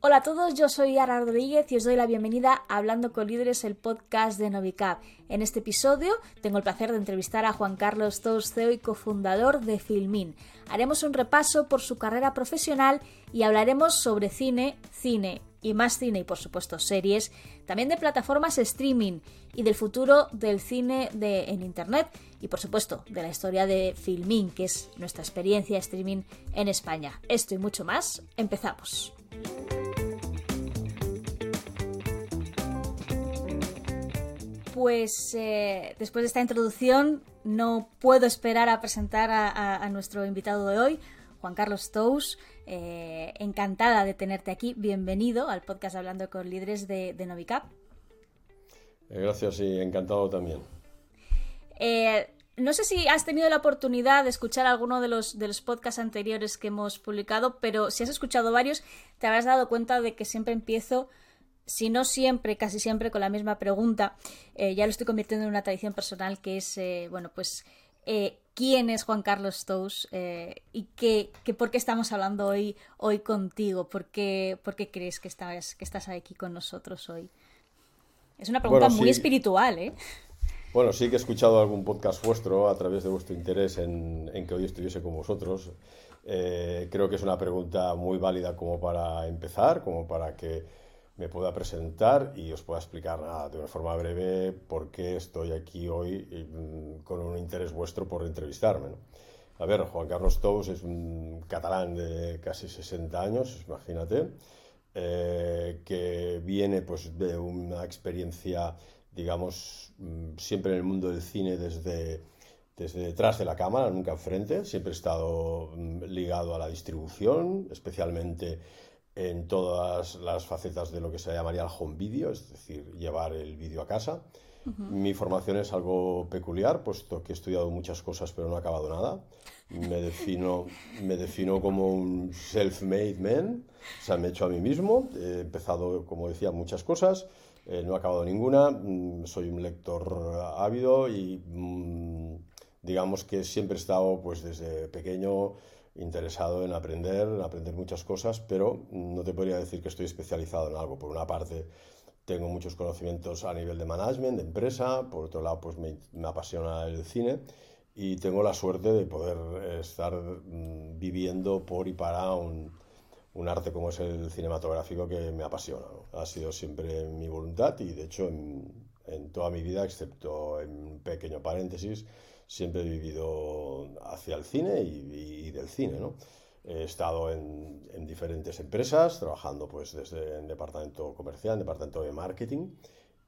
Hola a todos, yo soy Ara Rodríguez y os doy la bienvenida a Hablando con Líderes, el podcast de Novicap. En este episodio tengo el placer de entrevistar a Juan Carlos Tous, CEO y cofundador de Filmin. Haremos un repaso por su carrera profesional y hablaremos sobre cine, cine y más cine y por supuesto series, también de plataformas streaming y del futuro del cine en Internet y por supuesto de la historia de Filmin, que es nuestra experiencia streaming en España. Esto y mucho más, empezamos. Pues eh, después de esta introducción no puedo esperar a presentar a, nuestro invitado de hoy, Juan Carlos Tous. Eh, encantada de tenerte aquí. Bienvenido al podcast Hablando con Líderes de, Novicap. Eh, gracias y encantado también. no sé si has tenido la oportunidad de escuchar alguno de los, de los podcasts anteriores que hemos publicado, pero si has escuchado varios, te habrás dado cuenta de que siempre empiezo si no siempre, casi siempre con la misma pregunta, eh, ya lo estoy convirtiendo en una tradición personal que es, eh, bueno, pues, eh, ¿quién es Juan Carlos Tous y qué, por qué estamos hablando hoy, hoy contigo? ¿Por qué, por qué crees que estás, que estás aquí con nosotros hoy? Es una pregunta muy espiritual, ¿eh? Bueno, sí que he escuchado algún podcast vuestro a través de vuestro interés en, en que hoy estuviese con vosotros. creo que es una pregunta muy válida como para empezar, como para que me pueda presentar y os pueda explicar de una forma breve por qué estoy aquí hoy mm, con un interés vuestro por entrevistarme. A ver, Juan Carlos Tous es un catalán de casi 60 años, imagínate, eh, que viene pues, de una experiencia, digamos, mm, siempre en el mundo del cine desde, desde detrás de la cámara, nunca enfrente. Siempre he estado mm, ligado a la distribución, especialmente en todas las facetas de lo que se llamaría el home video, es decir, llevar el vídeo a casa. Mi formación es algo peculiar, puesto que he estudiado muchas cosas pero no he acabado nada. Me defino, me defino como un self-made man, o sea, me he hecho a mí mismo. He empezado, como decía, muchas cosas, eh, no he acabado ninguna. Mm, soy un lector ávido y mm, digamos que siempre he estado, pues desde pequeño, interesado en aprender, en aprender muchas cosas, pero no te podría decir que estoy especializado en algo. Por una parte, tengo muchos conocimientos a nivel de management, de empresa, por otro lado, pues me, apasiona el cine y tengo la suerte de poder estar mm, viviendo por y para un, un arte como es el cinematográfico que me apasiona. Ha sido siempre mi voluntad y, de hecho, en, en toda mi vida, excepto en un pequeño paréntesis, siempre he vivido hacia el cine y, del cine, ¿no? He estado en, diferentes empresas, trabajando pues desde en departamento comercial, en departamento de marketing.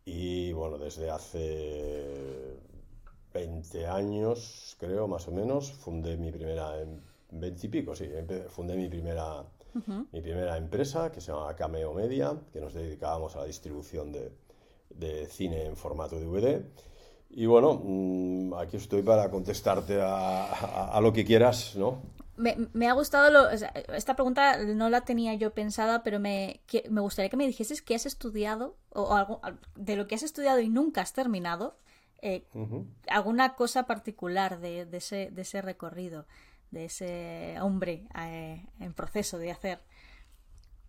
Y bueno, desde hace 20 años, creo, más o menos, fundé mi primera, 20 y pico, sí, fundé mi primera, mi primera empresa que se llama Cameo Media, que nos dedicábamos a la distribución de, de cine en formato DVD y bueno, mm, aquí estoy para contestarte a, lo que quieras, ¿no? Me, ha gustado, esta pregunta no la tenía yo pensada, pero me, me gustaría que me dijeses qué has estudiado, o, algo de lo que has estudiado y nunca has terminado, eh, alguna cosa particular de, ese, de ese recorrido, de ese hombre eh, en proceso de hacer.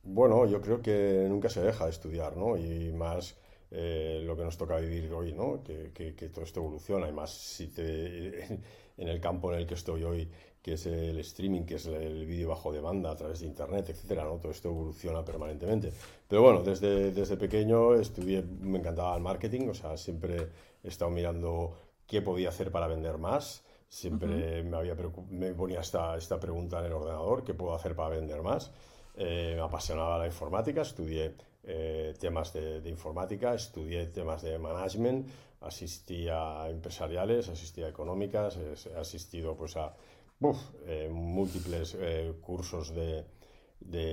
Bueno, yo creo que nunca se deja de estudiar, ¿no? Y más eh, lo que nos toca vivir hoy, ¿no? Que, que, todo esto evoluciona. Y más si te, en el campo en el que estoy hoy, que es el streaming, que es el vídeo bajo demanda a través de internet, etcétera, ¿no? Todo esto evoluciona permanentemente. Pero bueno, desde, desde pequeño estudié, me encantaba el marketing, o sea, siempre he estado mirando qué podía hacer para vender más. Siempre me, había me ponía esta, esta pregunta en el ordenador, ¿qué puedo hacer para vender más? Eh, me apasionaba la informática, estudié eh, temas de, informática, estudié temas de management, asistí a empresariales, asistí a económicas, he asistido pues a eh, múltiples eh, cursos de,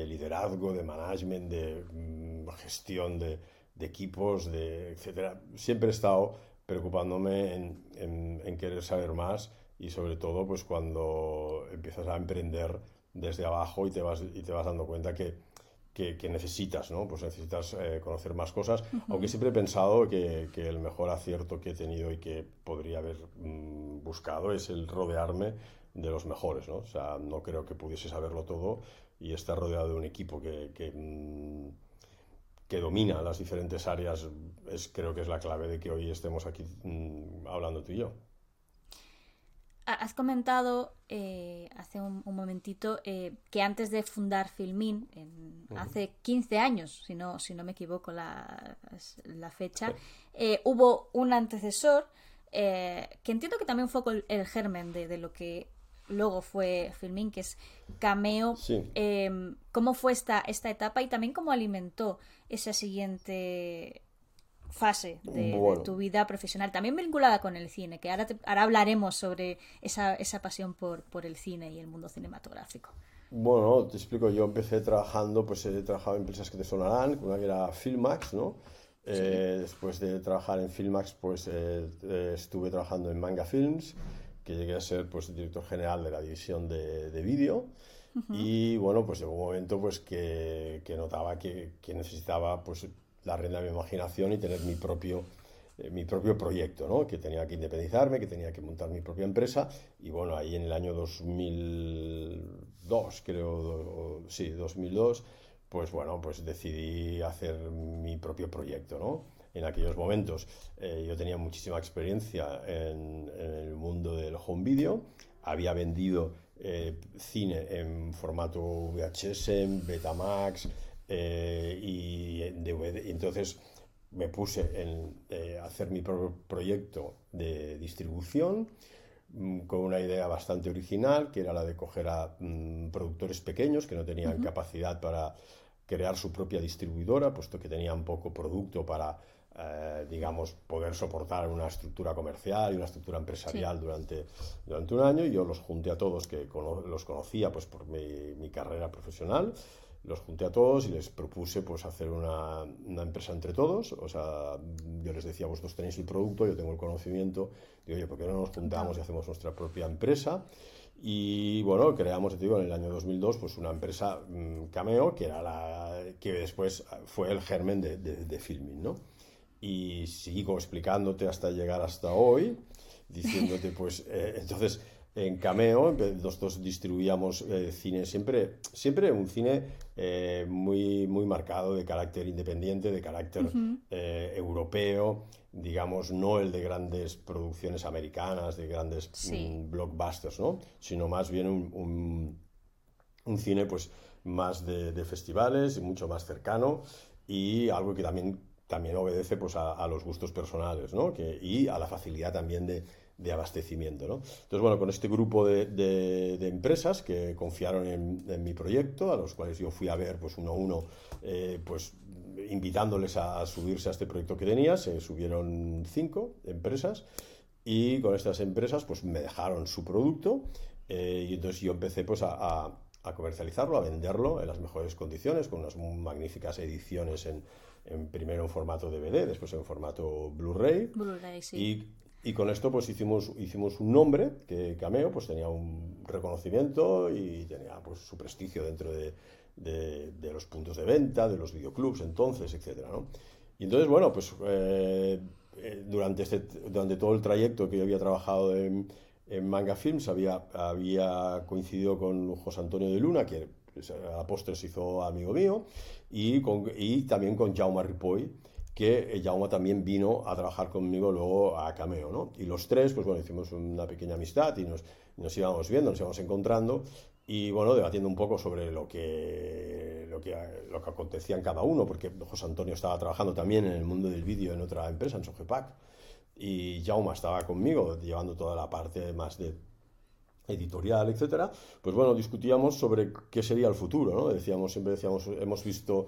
liderazgo, de management, de mm, gestión de, equipos, de etcétera. Siempre he estado preocupándome en, en, querer saber más y sobre todo pues cuando empiezas a emprender desde abajo y te vas, y te vas dando cuenta que que, necesitas, ¿no? Pues necesitas eh, conocer más cosas, aunque siempre he pensado que, que, el mejor acierto que he tenido y que podría haber mm, buscado es el rodearme de los mejores, ¿no? O sea, no creo que pudiese saberlo todo y estar rodeado de un equipo que, que, mm, que domina las diferentes áreas, es, creo que es la clave de que hoy estemos aquí mm, hablando tú y yo. Has comentado eh, hace un, momentito eh, que antes de fundar Filmin, hace 15 años, si no, si no me equivoco la, la fecha, eh, hubo un antecesor que entiendo que también fue el germen de, de, lo que luego fue Filmin, que es Cameo. Em, ¿Cómo fue esta, esta etapa y también cómo alimentó esa siguiente fase de, tu vida profesional, también vinculada con el cine, que ahora, ahora hablaremos sobre esa, esa pasión por, por, el cine y el mundo cinematográfico. Bueno, te explico, yo empecé trabajando, pues he trabajado en empresas que te sonarán, una que era Filmax, ¿no? Eh, después de trabajar en Filmax, pues eh, eh, estuve trabajando en Manga Films, que llegué a ser pues director general de la división de, de vídeo. Y bueno, pues llegó un momento pues que, que notaba que, que necesitaba pues la renda de mi imaginación y tener mi propio, eh, mi propio proyecto, ¿no? que tenía que independizarme, que tenía que montar mi propia empresa. Y bueno, ahí en el año 2002, creo, sí, 2002, pues bueno, pues decidí hacer mi propio proyecto, ¿no? En aquellos momentos eh, yo tenía muchísima experiencia en, el mundo del home video, había vendido eh, cine en formato VHS, Betamax, eh, y entonces me puse en eh, hacer mi propio proyecto de distribución mm, con una idea bastante original, que era la de coger a mm, productores pequeños que no tenían capacidad para crear su propia distribuidora, puesto que tenían poco producto para, eh, digamos, poder soportar una estructura comercial y una estructura empresarial durante, durante un año. Y yo los junté a todos, que los conocía pues, por mi, mi carrera profesional los junté a todos y les propuse pues hacer una, una, empresa entre todos. O sea, yo les decía, vosotros tenéis el producto, yo tengo el conocimiento. Digo, oye, ¿por qué no nos juntamos y hacemos nuestra propia empresa? Y bueno, creamos, te digo, en el año 2002, pues una empresa mm, Cameo, que era la que después fue el germen de, de, Filming, ¿no? Y sigo explicándote hasta llegar hasta hoy, diciéndote, pues, eh, entonces en Cameo, nosotros distribuíamos eh, cine siempre, siempre un cine eh, muy, muy marcado de carácter independiente, de carácter eh, europeo, digamos, no el de grandes producciones americanas, de grandes mm, blockbusters, ¿no? sino más bien un, un, cine pues, más de, de, festivales y mucho más cercano y algo que también, también obedece pues, a, a los gustos personales ¿no? que, y a la facilidad también de de abastecimiento. ¿no? Entonces, bueno, con este grupo de, de, empresas que confiaron en, mi proyecto, a los cuales yo fui a ver pues uno a uno, eh, pues invitándoles a, subirse a este proyecto que tenía, se subieron cinco empresas y con estas empresas pues me dejaron su producto eh, y entonces yo empecé pues a, a, comercializarlo, a venderlo en las mejores condiciones, con unas magníficas ediciones en, en primero en formato DVD, después en formato Blu-ray. Blu-ray, sí. Y y con esto pues hicimos, hicimos un nombre que Cameo pues tenía un reconocimiento y tenía pues su prestigio dentro de, de, los puntos de venta, de los videoclubs entonces, etcétera, ¿no? Y entonces, bueno, pues eh, eh, durante, este, durante todo el trayecto que yo había trabajado en, en Manga Films había, había coincidido con José Antonio de Luna, que a postres hizo amigo mío, y, con, y también con Jaume Ripoll, que Jaume también vino a trabajar conmigo luego a Cameo, ¿no? Y los tres, pues bueno, hicimos una pequeña amistad y nos, nos íbamos viendo, nos íbamos encontrando y bueno, debatiendo un poco sobre lo que, lo que, lo que acontecía en cada uno, porque José Antonio estaba trabajando también en el mundo del vídeo en otra empresa, en Sogepac, y Jaume estaba conmigo llevando toda la parte más de editorial, etcétera, pues bueno, discutíamos sobre qué sería el futuro, ¿no? Decíamos, siempre decíamos, hemos visto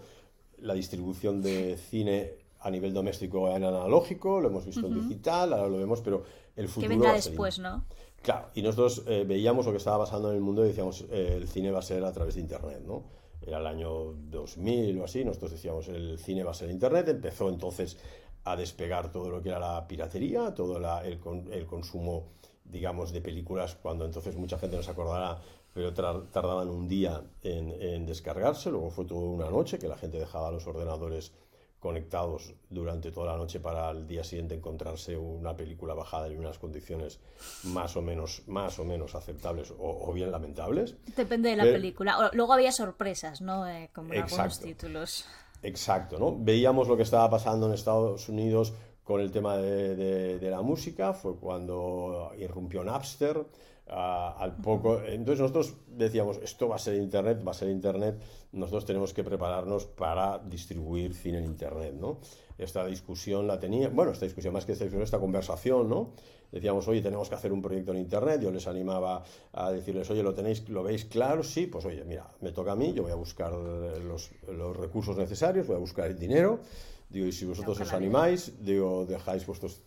la distribución de cine a nivel doméstico en analógico, lo hemos visto en digital, ahora lo vemos, pero el futuro... Que venga después, ¿no? Claro, y nosotros eh, veíamos lo que estaba pasando en el mundo y decíamos, eh, el cine va a ser a través de Internet, ¿no? Era el año 2000 o así, nosotros decíamos, el cine va a ser Internet, empezó entonces a despegar todo lo que era la piratería, todo el, el, consumo, digamos, de películas, cuando entonces mucha gente no se acordará, pero tardaban un día en, en descargarse, luego fue toda una noche que la gente dejaba los ordenadores conectados durante toda la noche para al día siguiente encontrarse una película bajada en unas condiciones más o menos más o menos aceptables o, bien lamentables. Depende de la película. Luego había sorpresas no eh, como en algunos títulos. Exacto, ¿no? Veíamos lo que estaba pasando en Estados Unidos con el tema de, la música, fue cuando irrumpió Napster, al poco, entonces nosotros decíamos, esto va a ser Internet, va a ser Internet, nosotros tenemos que prepararnos para distribuir cine en Internet, ¿no? Esta discusión la tenía, bueno, esta discusión más que esta discusión, esta conversación, ¿no? Decíamos, oye, tenemos que hacer un proyecto en Internet, yo les animaba a decirles, oye, ¿lo tenéis, lo veis claro? Sí, pues oye, mira, me toca a mí, yo voy a buscar los, los recursos necesarios, voy a buscar el dinero, digo, y si vosotros os animáis, digo, dejáis vuestros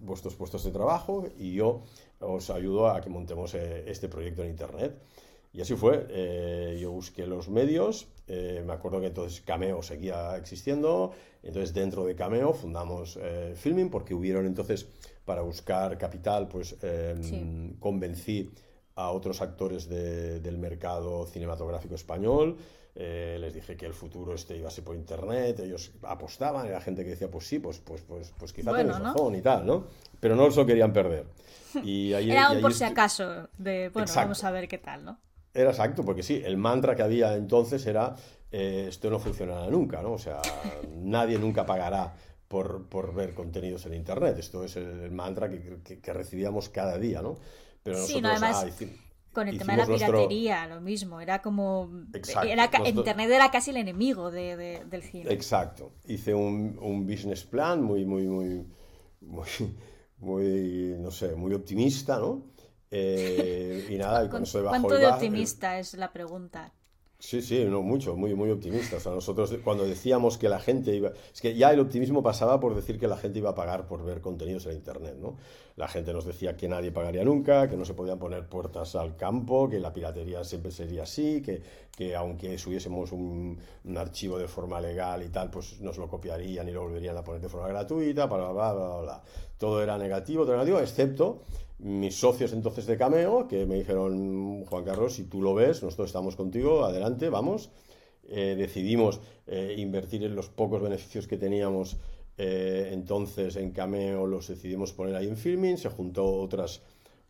vuestros puestos de trabajo y yo os ayudo a que montemos eh, este proyecto en Internet. Y así fue, eh, yo busqué los medios, eh, me acuerdo que entonces Cameo seguía existiendo, entonces dentro de Cameo fundamos Filming porque hubieron entonces, para buscar capital, pues convencí a otros actores del mercado cinematográfico español, les dije que el futuro este iba a ser por internet, ellos apostaban, era gente que decía, pues sí, pues, pues, pues, pues quizá bueno, razón y tal, ¿no? Pero no se lo querían perder. Y Era un por si acaso, de, bueno, vamos a ver qué tal, ¿no? Era exacto, porque sí, el mantra que había entonces era, eh, esto no funcionará nunca, ¿no? O sea, nadie nunca pagará por, por, ver contenidos en Internet. Esto es el, mantra que, que, recibíamos cada día, ¿no? Pero nosotros, sí, no, además, con el tema de la piratería, lo mismo. Era como. era, Internet era casi el enemigo de, del cine. Exacto. Hice un, un business plan muy, muy, muy, muy muy, no sé, muy optimista, ¿no? Eh, y nada, y con eso de bajo ¿Cuánto de optimista es la pregunta? Sí, sí, no mucho, muy, muy optimista. O sea, nosotros cuando decíamos que la gente iba... Es que ya el optimismo pasaba por decir que la gente iba a pagar por ver contenidos en Internet, ¿no? La gente nos decía que nadie pagaría nunca, que no se podían poner puertas al campo, que la piratería siempre sería así, que, que aunque subiésemos un, un, archivo de forma legal y tal, pues nos lo copiarían y lo volverían a poner de forma gratuita, bla, bla, bla, bla, bla. Todo era negativo, todo negativo, excepto mis socios entonces de Cameo, que me dijeron, Juan Carlos, si tú lo ves, nosotros estamos contigo, adelante, vamos. Eh, decidimos eh, invertir en los pocos beneficios que teníamos eh, entonces en Cameo, los decidimos poner ahí en Filming, se juntó otras,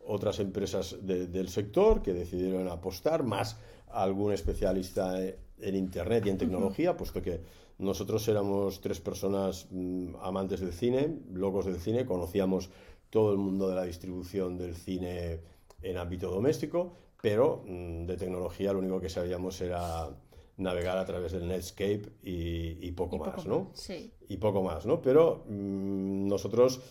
otras empresas del sector que decidieron apostar, más algún especialista en Internet y en tecnología, puesto que nosotros éramos tres personas mm, amantes del cine, locos del cine, conocíamos todo el mundo de la distribución del cine en ámbito doméstico, pero mm, de tecnología lo único que sabíamos era navegar a través del Netscape y, poco más, ¿no? Sí. Y poco más, ¿no? Pero mm, nosotros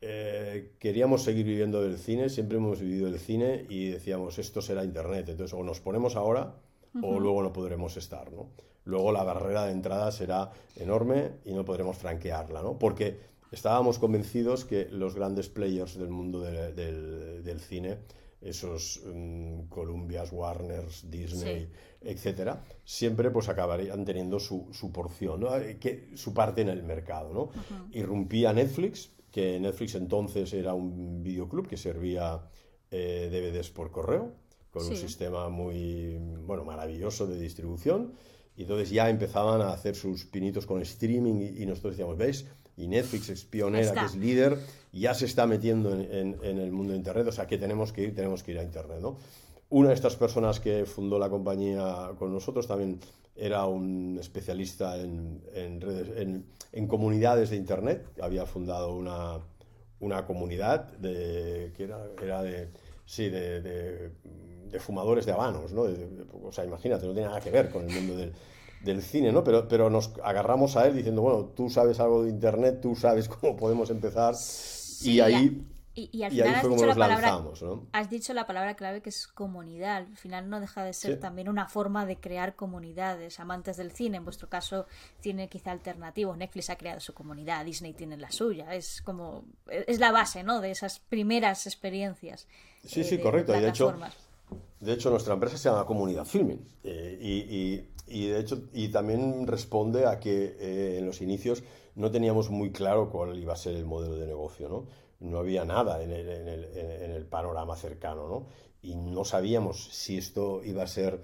eh, queríamos seguir viviendo del cine, siempre hemos vivido el cine y decíamos, esto será Internet, entonces o nos ponemos ahora o luego no podremos estar, ¿no? Luego la barrera de entrada será enorme y no podremos franquearla, ¿no? Porque estábamos convencidos que los grandes players del mundo del, cine, esos um, Columbias, Warners, Disney, etcétera, siempre pues acabarían teniendo su, porción, ¿no? Eh, que, su parte en el mercado. ¿no? Irrumpía Netflix, que Netflix entonces era un videoclub que servía eh, DVDs por correo, con un sistema muy bueno, maravilloso de distribución. Y entonces ya empezaban a hacer sus pinitos con streaming y, y nosotros decíamos, ¿veis? Y Netflix es pionera, que es líder, ya se está metiendo en, el mundo de Internet, o sea que tenemos que ir, tenemos que ir a Internet, ¿no? Una de estas personas que fundó la compañía con nosotros también era un especialista en, redes, en, comunidades de Internet, había fundado una, una comunidad de, que era, era de, sí, de, de, fumadores de habanos, ¿no? o sea, imagínate, no tiene nada que ver con el mundo del del cine, ¿no? Pero, pero nos agarramos a él diciendo, bueno, tú sabes algo de Internet, tú sabes cómo podemos empezar. y ahí... Y, al final has dicho, la palabra, has dicho la palabra clave que es comunidad. Al final no deja de ser también una forma de crear comunidades. Amantes del cine, en vuestro caso, cine quizá alternativo. Netflix ha creado su comunidad, Disney tiene la suya. Es como es la base, ¿no? De esas primeras experiencias. Sí, eh, sí, correcto. De, de hecho, de hecho, nuestra empresa se llama Comunidad Filming. Eh, y y de hecho, y también responde a que eh, en los inicios no teníamos muy claro cuál iba a ser el modelo de negocio, ¿no? No había nada en el, en el, en el panorama cercano, ¿no? Y no sabíamos si esto iba a ser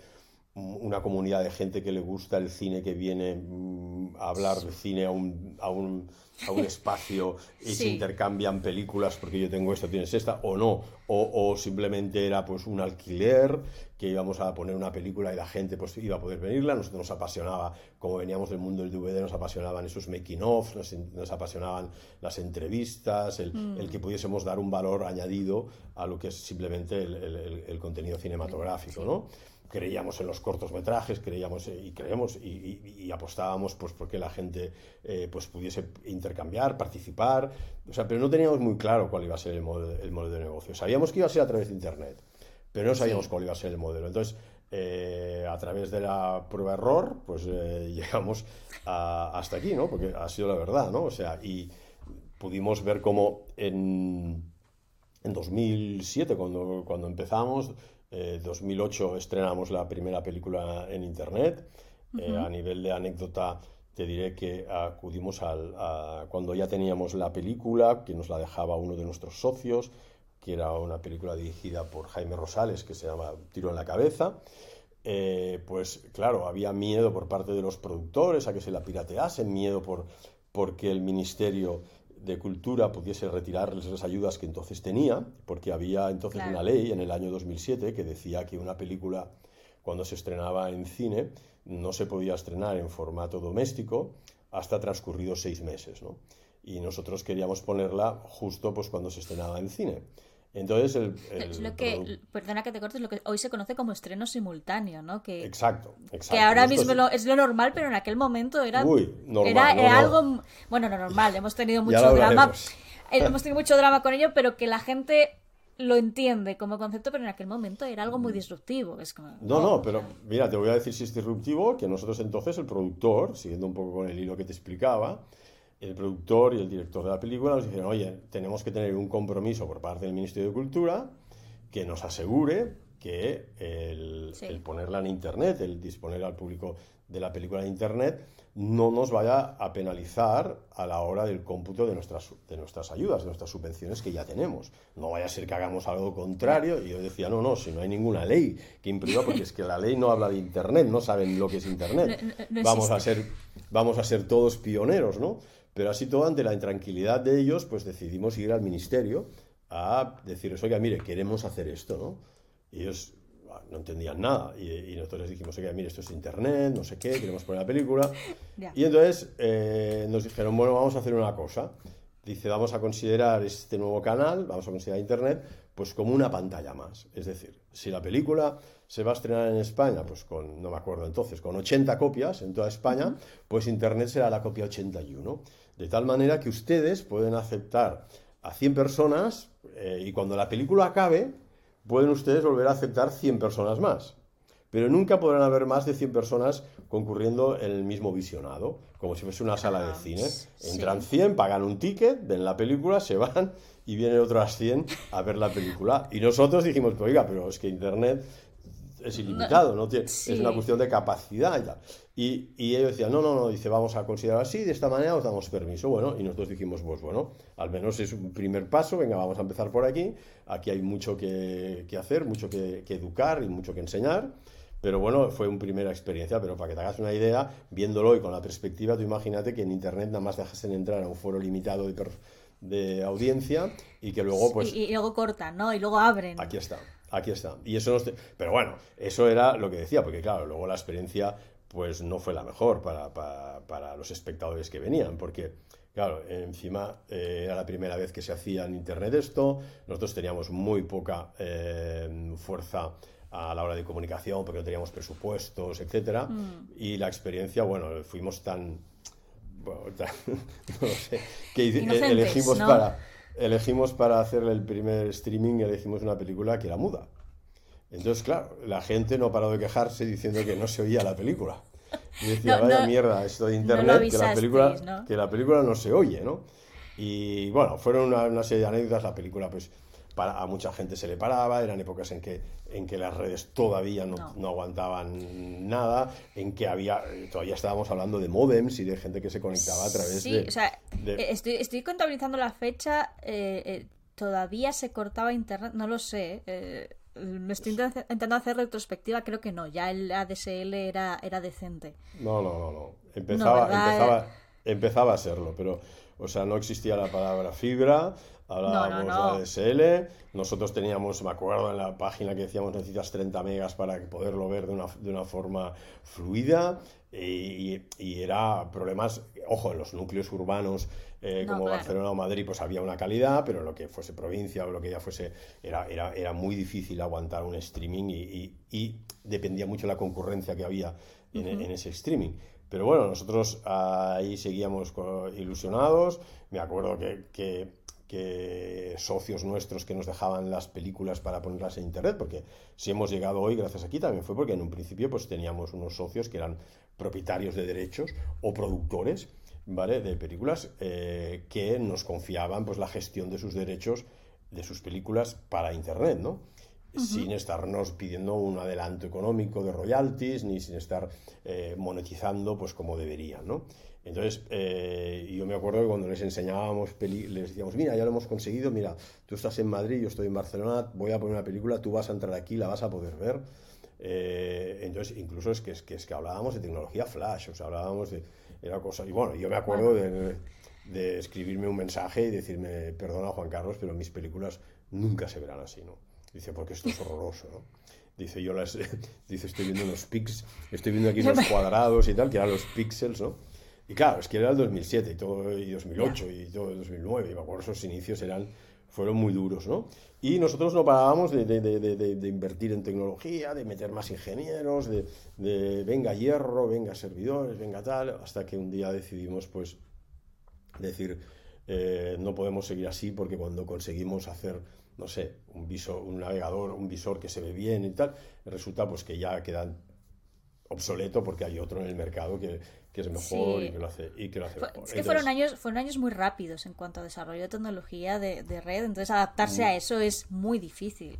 una comunidad de gente que le gusta el cine, que viene mm, hablar de cine a un, a un, a un espacio y se intercambian películas porque yo tengo esta, tienes esta, o no, o, o, simplemente era pues un alquiler que íbamos a poner una película y la gente pues iba a poder venirla, nosotros nos apasionaba, como veníamos del mundo del DVD, nos apasionaban esos making of, nos, nos apasionaban las entrevistas, el, mm. el, que pudiésemos dar un valor añadido a lo que es simplemente el, el, el contenido cinematográfico, ¿no? Creíamos en los cortometrajes, creíamos eh, y creemos y, apostábamos pues porque la gente eh, pues pudiese intercambiar, participar, o sea, pero no teníamos muy claro cuál iba a ser el modelo, el modelo de negocio. Sabíamos que iba a ser a través de internet, pero no sabíamos cuál iba a ser el modelo. Entonces, eh, a través de la prueba error, pues llegamos hasta aquí, ¿no? Porque ha sido la verdad, ¿no? O sea, y pudimos ver cómo en, en 2007, cuando, cuando empezamos, 2008 eh, estrenamos la primera película en Internet. Eh, a nivel de anécdota, te diré que acudimos al, a, cuando ya teníamos la película, que nos la dejaba uno de nuestros socios, que era una película dirigida por Jaime Rosales, que se llama Tiro en la cabeza. Eh, pues claro, había miedo por parte de los productores a que se la pirateasen, miedo por porque el ministerio de Cultura pudiese retirarles las ayudas que entonces tenía, porque había entonces una ley en el año 2007 que decía que una película, cuando se estrenaba en cine, no se podía estrenar en formato doméstico hasta transcurridos seis meses. ¿no? Y nosotros queríamos ponerla justo pues, cuando se estrenaba en cine. Entonces, el, es lo que, perdona que te cortes, lo que hoy se conoce como estreno simultáneo, ¿no? Que, exacto, exacto. Que ahora mismo es... Lo, normal, pero en aquel momento era, era, algo, bueno, no normal, hemos tenido mucho drama, eh, hemos tenido mucho drama con ello, pero que la gente lo entiende como concepto, pero en aquel momento era algo muy disruptivo. Es como, no, no, pero mira, te voy a decir si es disruptivo, que nosotros entonces, el productor, siguiendo un poco con el hilo que te explicaba, el productor y el director de la película nos dijeron, oye, tenemos que tener un compromiso por parte del Ministerio de Cultura que nos asegure que el, ponerla en Internet, el disponer al público de la película en Internet, no nos vaya a penalizar a la hora del cómputo de nuestras, de nuestras ayudas, de nuestras subvenciones que ya tenemos. No vaya a ser que hagamos algo contrario. Y yo decía, no, no, si no hay ninguna ley que imprima, porque es que la ley no habla de Internet, no saben lo que es Internet. vamos, a ser, vamos a ser todos pioneros, ¿no? Pero así todo, ante la intranquilidad de ellos, pues decidimos ir al ministerio a decirles, oiga, mire, queremos hacer esto, ¿no? Y ellos ah, no entendían nada. Y, nosotros les dijimos, oiga, mire, esto es internet, no sé qué, queremos poner la película. Y entonces eh, nos dijeron, bueno, vamos a hacer una cosa. Dice, vamos a considerar este nuevo canal, vamos a considerar internet, pues como una pantalla más. Es decir, si la película se va a estrenar en España, pues con, no me acuerdo entonces, con 80 copias en toda España, pues internet será la copia 81. De tal manera que ustedes pueden aceptar a 100 personas eh, y cuando la película acabe, pueden ustedes volver a aceptar 100 personas más. Pero nunca podrán haber más de 100 personas concurriendo en el mismo visionado, como si fuese una sala de cine. Entran 100, pagan un ticket, ven la película, se van y vienen otras 100 a ver la película. Y nosotros dijimos, oiga, pero es que Internet es ilimitado, ¿no? es una cuestión de capacidad y tal. Y, y, ellos decían, no, no, no, dice, vamos a considerar así, de esta manera os damos permiso. Bueno, y nosotros dijimos, pues bueno, al menos es un primer paso, venga, vamos a empezar por aquí. Aquí hay mucho que, que hacer, mucho que, que, educar y mucho que enseñar. Pero bueno, fue una primera experiencia, pero para que te hagas una idea, viéndolo y con la perspectiva, tú imagínate que en Internet nada más dejasen entrar a un foro limitado de, de audiencia y que luego pues... Y, y luego cortan, ¿no? Y luego abren. Aquí está. Aquí está. Y eso Pero bueno, eso era lo que decía, porque claro, luego la experiencia pues no fue la mejor para, para, los espectadores que venían, porque claro, encima eh, era la primera vez que se hacía en Internet esto, nosotros teníamos muy poca eh, fuerza a la hora de comunicación porque no teníamos presupuestos, etcétera, mm. y la experiencia, bueno, fuimos tan... Bueno, no sé, que elegimos para elegimos para hacer el primer streaming, elegimos una película que era muda. Entonces, claro, la gente no paró de quejarse diciendo que no se oía la película. Y decía, vaya mierda, esto de internet, que, la película, que la película no se oye, ¿no? Y bueno, fueron una, una serie de anécdotas, la película pues a mucha gente se le paraba, eran épocas en que, en que las redes todavía no, no. aguantaban nada, en que había, todavía estábamos hablando de modems y de gente que se conectaba a través de... O sea, eh, estoy, estoy contabilizando la fecha, eh, eh, todavía se cortaba internet, no lo sé. me estoy intentando hacer retrospectiva, creo que no, ya el ADSL era, era decente. No, no, no, no. Empezaba, empezaba, empezaba a serlo, pero, o sea, no existía la palabra fibra, hablábamos de ADSL, nosotros teníamos, me acuerdo en la página que decíamos necesitas 30 megas para poderlo ver de una, de una forma fluida, y, y, era problemas, ojo, en los núcleos urbanos eh, como Barcelona o Madrid, pues había una calidad, pero lo que fuese provincia o lo que ya fuese, era, era, era muy difícil aguantar un streaming y, y, dependía mucho de la concurrencia que había en, en ese streaming. Pero bueno, nosotros ahí seguíamos ilusionados. Me acuerdo que, que, que, socios nuestros que nos dejaban las películas para ponerlas en internet, porque si hemos llegado hoy gracias aquí también fue porque en un principio pues teníamos unos socios que eran propietarios de derechos o productores ¿vale? de películas eh, que nos confiaban pues, la gestión de sus derechos de sus películas para Internet, ¿no? sin estarnos pidiendo un adelanto económico de royalties, ni sin estar eh, monetizando pues como deberían, ¿no? Entonces, eh, yo me acuerdo que cuando les enseñábamos, les decíamos, mira, ya lo hemos conseguido, mira, tú estás en Madrid, yo estoy en Barcelona, voy a poner una película, tú vas a entrar aquí, la vas a poder ver. Eh, entonces, incluso es que, es que, es que hablábamos de tecnología flash, o sea, hablábamos de... Era cosa, y bueno, yo me acuerdo de, de escribirme un mensaje y decirme, perdona Juan Carlos, pero mis películas nunca se verán así, ¿no? Dice, porque esto es horroroso, ¿no? Dice, yo las, dice, estoy viendo unos pix, estoy viendo aquí unos cuadrados y tal, que eran los píxeles, ¿no? Y claro, es que era el 2007 y todo, y 2008 y todo el 2009, y me acuerdo esos inicios eran, fueron muy duros, ¿no? Y nosotros no parábamos de, de, de, de, invertir en tecnología, de meter más ingenieros, de, venga hierro, venga servidores, venga tal, hasta que un día decidimos, pues, decir, eh, no podemos seguir así porque cuando conseguimos hacer, no sé, un, visor, un navegador, un visor que se ve bien y tal, resulta pues que ya quedan obsoleto porque hay otro en el mercado que, que es mejor y, que lo hace, y que lo hace mejor. Es que fueron, años, fueron años muy rápidos en cuanto a desarrollo de tecnología de, de red, entonces adaptarse a mm. eso es muy difícil.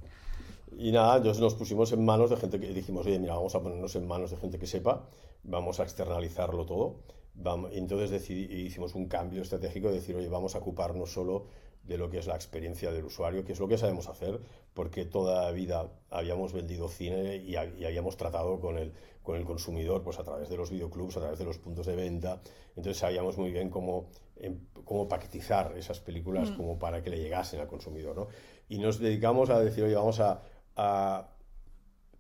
Y nada, entonces nos pusimos en manos de gente que dijimos, oye, mira, vamos a ponernos en manos de gente que sepa, vamos a externalizarlo todo. Vamos, y entonces decidí, hicimos un cambio estratégico de decir, oye, vamos a ocuparnos solo de lo que es la experiencia del usuario, que es lo que sabemos hacer, porque toda la vida habíamos vendido cine y, habíamos tratado con el, con el consumidor pues a través de los videoclubs, a través de los puntos de venta. Entonces sabíamos muy bien cómo, em, cómo paquetizar esas películas mm. como para que le llegasen al consumidor. ¿no? Y nos dedicamos a decir, oye, vamos a,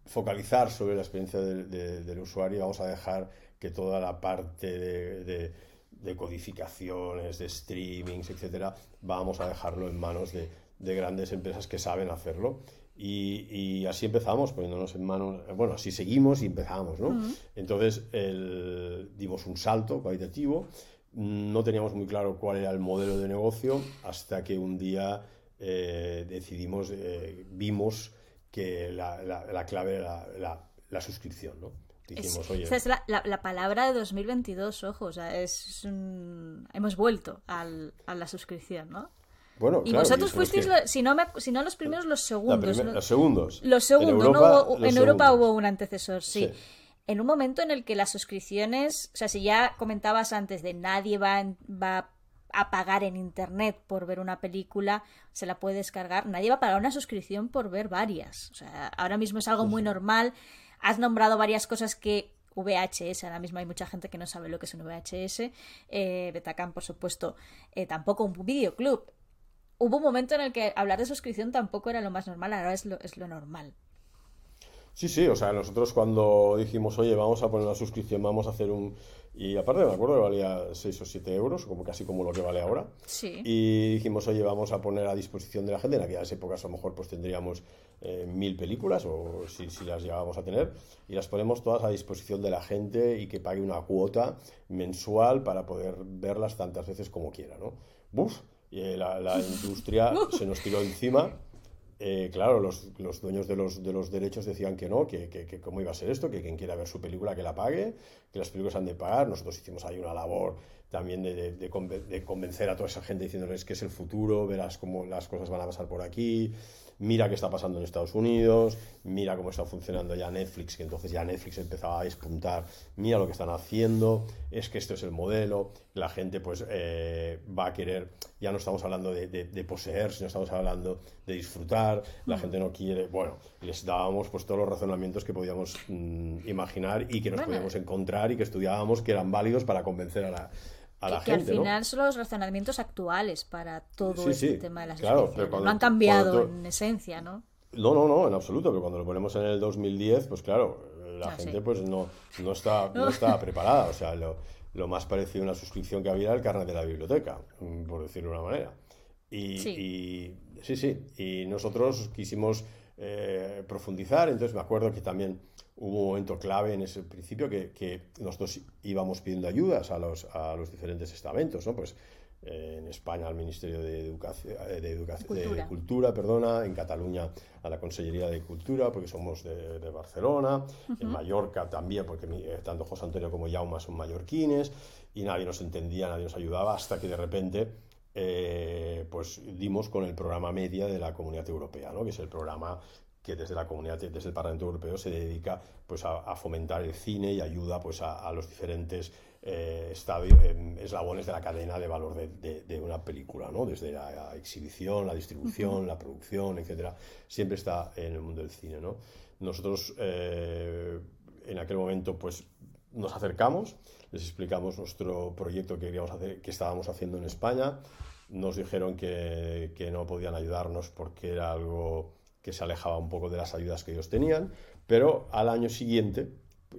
focalizar sobre la experiencia del usuario y vamos a dejar que toda la parte de de codificaciones, de streamings, etcétera, vamos a dejarlo en manos de, grandes empresas que saben hacerlo. Y, así empezamos, poniéndonos en manos, bueno, así seguimos y empezamos, ¿no? Entonces, dimos un salto cualitativo, no teníamos muy claro cuál era el modelo de negocio hasta que un día eh, decidimos, eh, vimos que la, la, clave era la, la suscripción, ¿no? Es, la, la, palabra de 2022, ojo, o sea, es hemos vuelto al, a la suscripción, ¿no? Bueno, y vosotros fuisteis, si, no si no los primeros, los segundos. Los segundos. Los segundos, en Europa, ¿no? en Europa hubo un antecesor, sí. En un momento en el que las suscripciones, o sea, si ya comentabas antes de nadie va, va a pagar en internet por ver una película, se la puede descargar, nadie va a pagar una suscripción por ver varias. O sea, ahora mismo es algo muy normal Has nombrado varias cosas que VHS, ahora mismo hay mucha gente que no sabe lo que es un VHS. Eh, Betacam, por supuesto, eh, tampoco un videoclub. Hubo un momento en el que hablar de suscripción tampoco era lo más normal, ahora es lo, es lo normal. Sí, sí, o sea, nosotros cuando dijimos, oye, vamos a poner una suscripción, vamos a hacer un... Y aparte me acuerdo que valía 6 o 7 euros, como casi como lo que vale ahora. Sí. Y dijimos, oye, vamos a poner a disposición de la gente. En aquellas épocas a lo mejor pues tendríamos eh, mil películas, o si, si, las llegábamos a tener, y las ponemos todas a disposición de la gente y que pague una cuota mensual para poder verlas tantas veces como quiera, ¿no? ¡Buf! Y eh, la, la industria se nos tiró encima eh, claro, los, los, dueños de los, de los derechos decían que no, que, que, cómo iba a ser esto, que quien quiera ver su película que la pague, que las películas han de pagar. Nosotros hicimos ahí una labor también de, convencer a toda esa gente diciéndoles que es el futuro, verás cómo las cosas van a pasar por aquí, mira qué está pasando en Estados Unidos, mira cómo está funcionando ya Netflix, que entonces ya Netflix empezaba a despuntar, mira lo que están haciendo, es que esto es el modelo, la gente pues eh, va a querer, ya no estamos hablando de, poseer, sino estamos hablando de disfrutar, la mm. gente no quiere, bueno, les dábamos pues todos los razonamientos que podíamos mm, imaginar y que nos podíamos encontrar y que estudiábamos que eran válidos para convencer a la que, al final son los razonamientos actuales para todo este tema de las claro, No han cambiado en esencia, ¿no? No, no, no, en absoluto, pero cuando lo ponemos en el 2010, pues claro, la ah, gente pues no, no, está, no está preparada. O sea, lo, lo, más parecido a una suscripción que había era el carnet de la biblioteca, mm, por decirlo de una manera. Y sí, sí, sí. Y nosotros quisimos eh, profundizar, entonces me acuerdo que también hubo un momento clave en ese principio que, que nosotros íbamos pidiendo ayudas a los, a los diferentes estamentos, ¿no? Pues eh, en España al Ministerio de, Educación, eh, de, Cultura. Cultura. perdona, en Cataluña a la Consellería de Cultura, porque somos de, Barcelona, en Mallorca también, porque eh, tanto José Antonio como Jauma son mallorquines, y nadie nos entendía, nadie nos ayudaba, hasta que de repente pues dimos con el programa media de la Comunidad Europea, ¿no? que es el programa que desde la comunidad, desde el Parlamento Europeo se dedica pues, a, fomentar el cine y ayuda pues, a, los diferentes eh, em, eslabones de la cadena de valor de, una película, ¿no? desde la, exhibición, la distribución, la producción, etcétera, siempre está en el mundo del cine. ¿no? Nosotros eh, en aquel momento pues, nos acercamos, les explicamos nuestro proyecto que, queríamos hacer, que estábamos haciendo en España, nos dijeron que, que no podían ayudarnos porque era algo que se alejaba un poco de las ayudas que ellos tenían, pero al año siguiente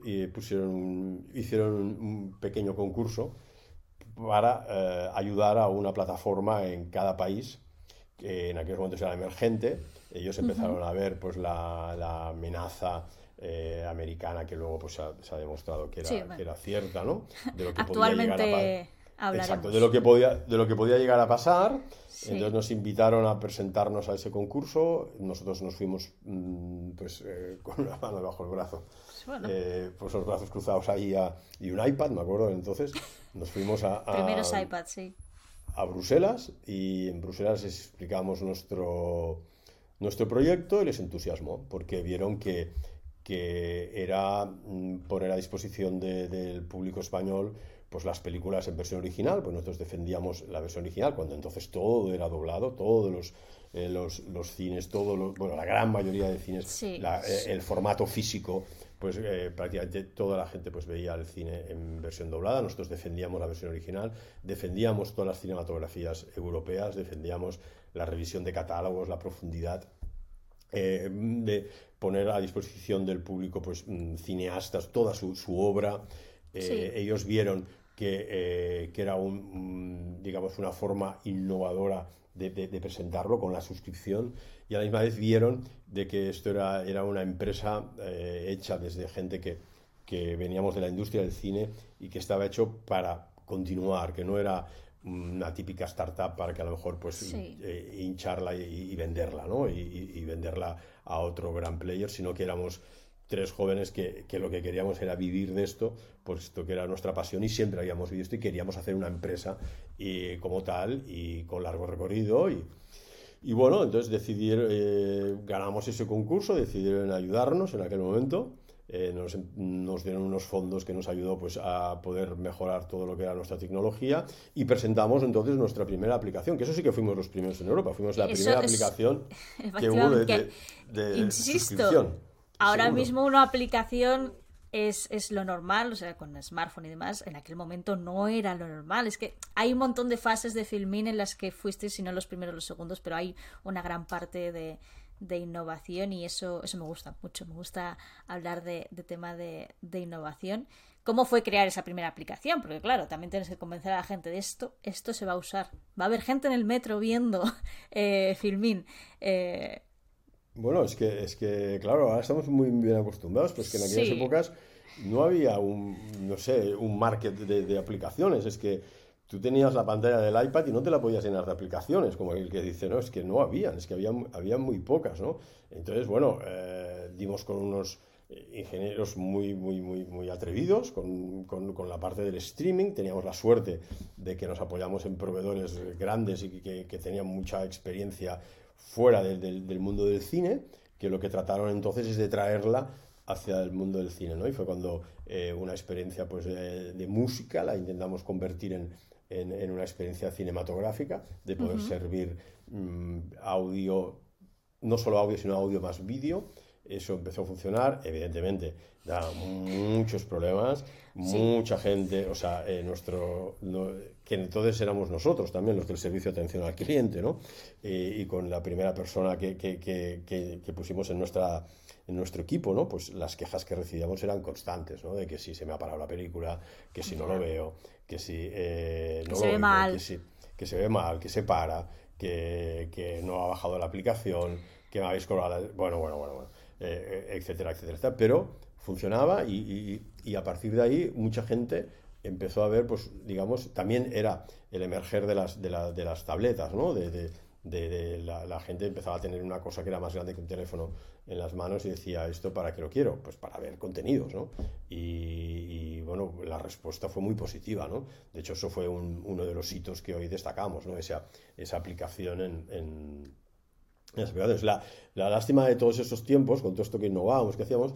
eh, pusieron, hicieron un pequeño concurso para eh, ayudar a una plataforma en cada país, que en aquellos momentos era emergente. Ellos empezaron a ver pues, la, amenaza eh, americana que luego pues, se ha, demostrado que era, que era cierta, ¿no? De lo que Actualmente... podía llegar a Exacto, de lo que podía, de lo que podía llegar a pasar. Entonces nos invitaron a presentarnos a ese concurso. Nosotros nos fuimos mm, pues, eh, con una mano bajo el brazo. Pues, eh, pues los brazos cruzados ahí y un iPad, me acuerdo entonces. Nos fuimos a, a Primeros iPads, sí. A Bruselas y en Bruselas les explicamos nuestro, nuestro proyecto y les entusiasmó porque vieron que, que era mm, poner a disposición del público español pues las películas en versión original, pues nosotros defendíamos la versión original, cuando entonces todo era doblado, todos los, eh, los, cines, todo bueno, la gran mayoría de cines, eh, el formato físico, pues eh, prácticamente toda la gente pues veía el cine en versión doblada, nosotros defendíamos la versión original, defendíamos todas las cinematografías europeas, defendíamos la revisión de catálogos, la profundidad de poner a disposición del público pues mm, cineastas toda su, su obra. Ellos vieron que, eh, que era un, digamos, una forma innovadora de, de, presentarlo con la suscripción y a la misma vez vieron de que esto era, era una empresa eh, hecha desde gente que, que veníamos de la industria del cine y que estaba hecho para continuar, que no era una típica startup para que a lo mejor pues eh, hincharla y, venderla, ¿no? Y, y, venderla a otro gran player, sino que éramos tres jóvenes que, que, lo que queríamos era vivir de esto, puesto que era nuestra pasión y siempre habíamos vivido esto y queríamos hacer una empresa y, como tal y con largo recorrido. Y, y bueno, entonces decidieron, eh, ganamos ese concurso, decidieron ayudarnos en aquel momento. Eh, nos, nos, dieron unos fondos que nos ayudó pues, a poder mejorar todo lo que era nuestra tecnología y presentamos entonces nuestra primera aplicación, que eso sí que fuimos los primeros en Europa, fuimos la primera aplicación que hubo de, de, de inscripción Ahora mismo una aplicación es, lo normal, o sea, con smartphone y demás, en aquel momento no era lo normal. Es que hay un montón de fases de filming en las que fuiste, si no los primeros, los segundos, pero hay una gran parte de, innovación y eso, eso me gusta mucho. Me gusta hablar de, tema de, innovación. ¿Cómo fue crear esa primera aplicación? Porque claro, también tienes que convencer a la gente de esto, esto se va a usar. Va a haber gente en el metro viendo eh, Filmin. Eh, bueno, es que, es que, claro, ahora estamos muy bien acostumbrados, pues que en aquellas épocas no había un, no sé, un market de, aplicaciones. Es que tú tenías la pantalla del iPad y no te la podías llenar de aplicaciones, como el que dice, no, es que no habían, es que había, había muy pocas, ¿no? Entonces, bueno, eh, dimos con unos ingenieros muy, muy, muy, muy atrevidos con, con, la parte del streaming. Teníamos la suerte de que nos apoyamos en proveedores grandes y que, que tenían mucha experiencia fuera del, del, mundo del cine, que lo que trataron entonces es de traerla hacia el mundo del cine, ¿no? Y fue cuando eh, una experiencia pues, de, música la intentamos convertir en, en, una experiencia cinematográfica, de poder servir mm, audio, no solo audio, sino audio más vídeo, eso empezó a funcionar, evidentemente da muchos problemas, mucha gente, o sea, eh, nuestro, que entonces éramos nosotros también los del servicio de atención al cliente, ¿no? Eh, y con la primera persona que, que, que, pusimos en, nuestra, en nuestro equipo, ¿no? Pues las quejas que recibíamos eran constantes, ¿no? De que si se me ha parado la película, que si no lo veo, que si eh, no se ve mal. Que, si, que se ve mal, que se para, que, no ha bajado la aplicación, que me habéis colgado, bueno, bueno, bueno, bueno. Eh, etcétera, etcétera, Pero funcionaba y, a partir de ahí mucha gente empezó a ver, pues digamos, también era el emerger de las, de, las tabletas, ¿no? De, la, gente empezaba a tener una cosa que era más grande que un teléfono en las manos y decía, ¿esto para qué lo quiero? Pues para ver contenidos, ¿no? Y, bueno, la respuesta fue muy positiva, ¿no? De hecho, eso fue uno de los hitos que hoy destacamos, ¿no? Esa, esa aplicación en la, la lástima de todos esos tiempos, con todo esto que innovábamos, que hacíamos,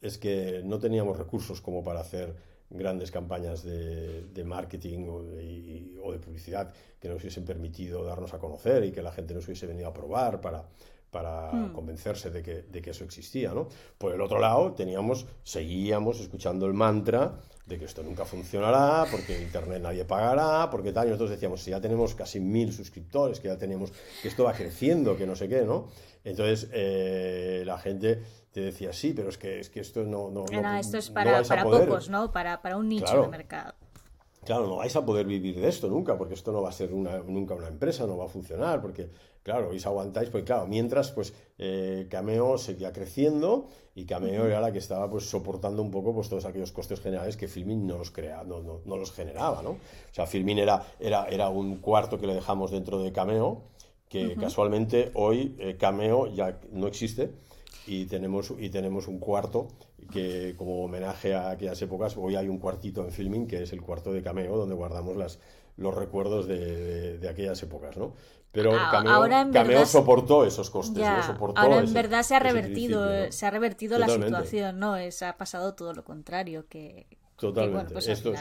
es que no teníamos recursos como para hacer grandes campañas de, marketing o de, o de, publicidad que nos hubiesen permitido darnos a conocer y que la gente nos hubiese venido a probar para, para hmm. convencerse de que, de que, eso existía. ¿no? Por el otro lado, teníamos, seguíamos escuchando el mantra de que esto nunca funcionará, porque Internet nadie pagará, porque tal, y nosotros decíamos, si ya tenemos casi mil suscriptores, que ya tenemos, que esto va creciendo, que no sé qué, ¿no? Entonces, eh, la gente te decía, sí, pero es que, es que esto no... no, esto es para, para pocos, ¿no? Para, para un nicho de mercado. Claro, no vais a poder vivir de esto nunca, porque esto no va a ser nunca una empresa, no va a funcionar, porque, claro, os aguantáis, pues claro, mientras, pues, eh, Cameo seguía creciendo y Cameo era la que estaba, pues, soportando un poco, pues, todos aquellos costes generales que Filmin no los crea, no, no, los generaba, ¿no? O sea, Filmin era, era, era un cuarto que le dejamos dentro de Cameo, que casualmente hoy eh, Cameo ya no existe, y tenemos, y tenemos un cuarto que como homenaje a aquellas épocas, hoy hay un cuartito en filming que es el cuarto de Cameo, donde guardamos las, los recuerdos de, de, aquellas épocas, ¿no? Pero Cameo, Cameo soportó esos costes, Ahora en verdad se ha revertido, se ha revertido la situación, ¿no? Es, ha pasado todo lo contrario, que... Totalmente. Pues Esto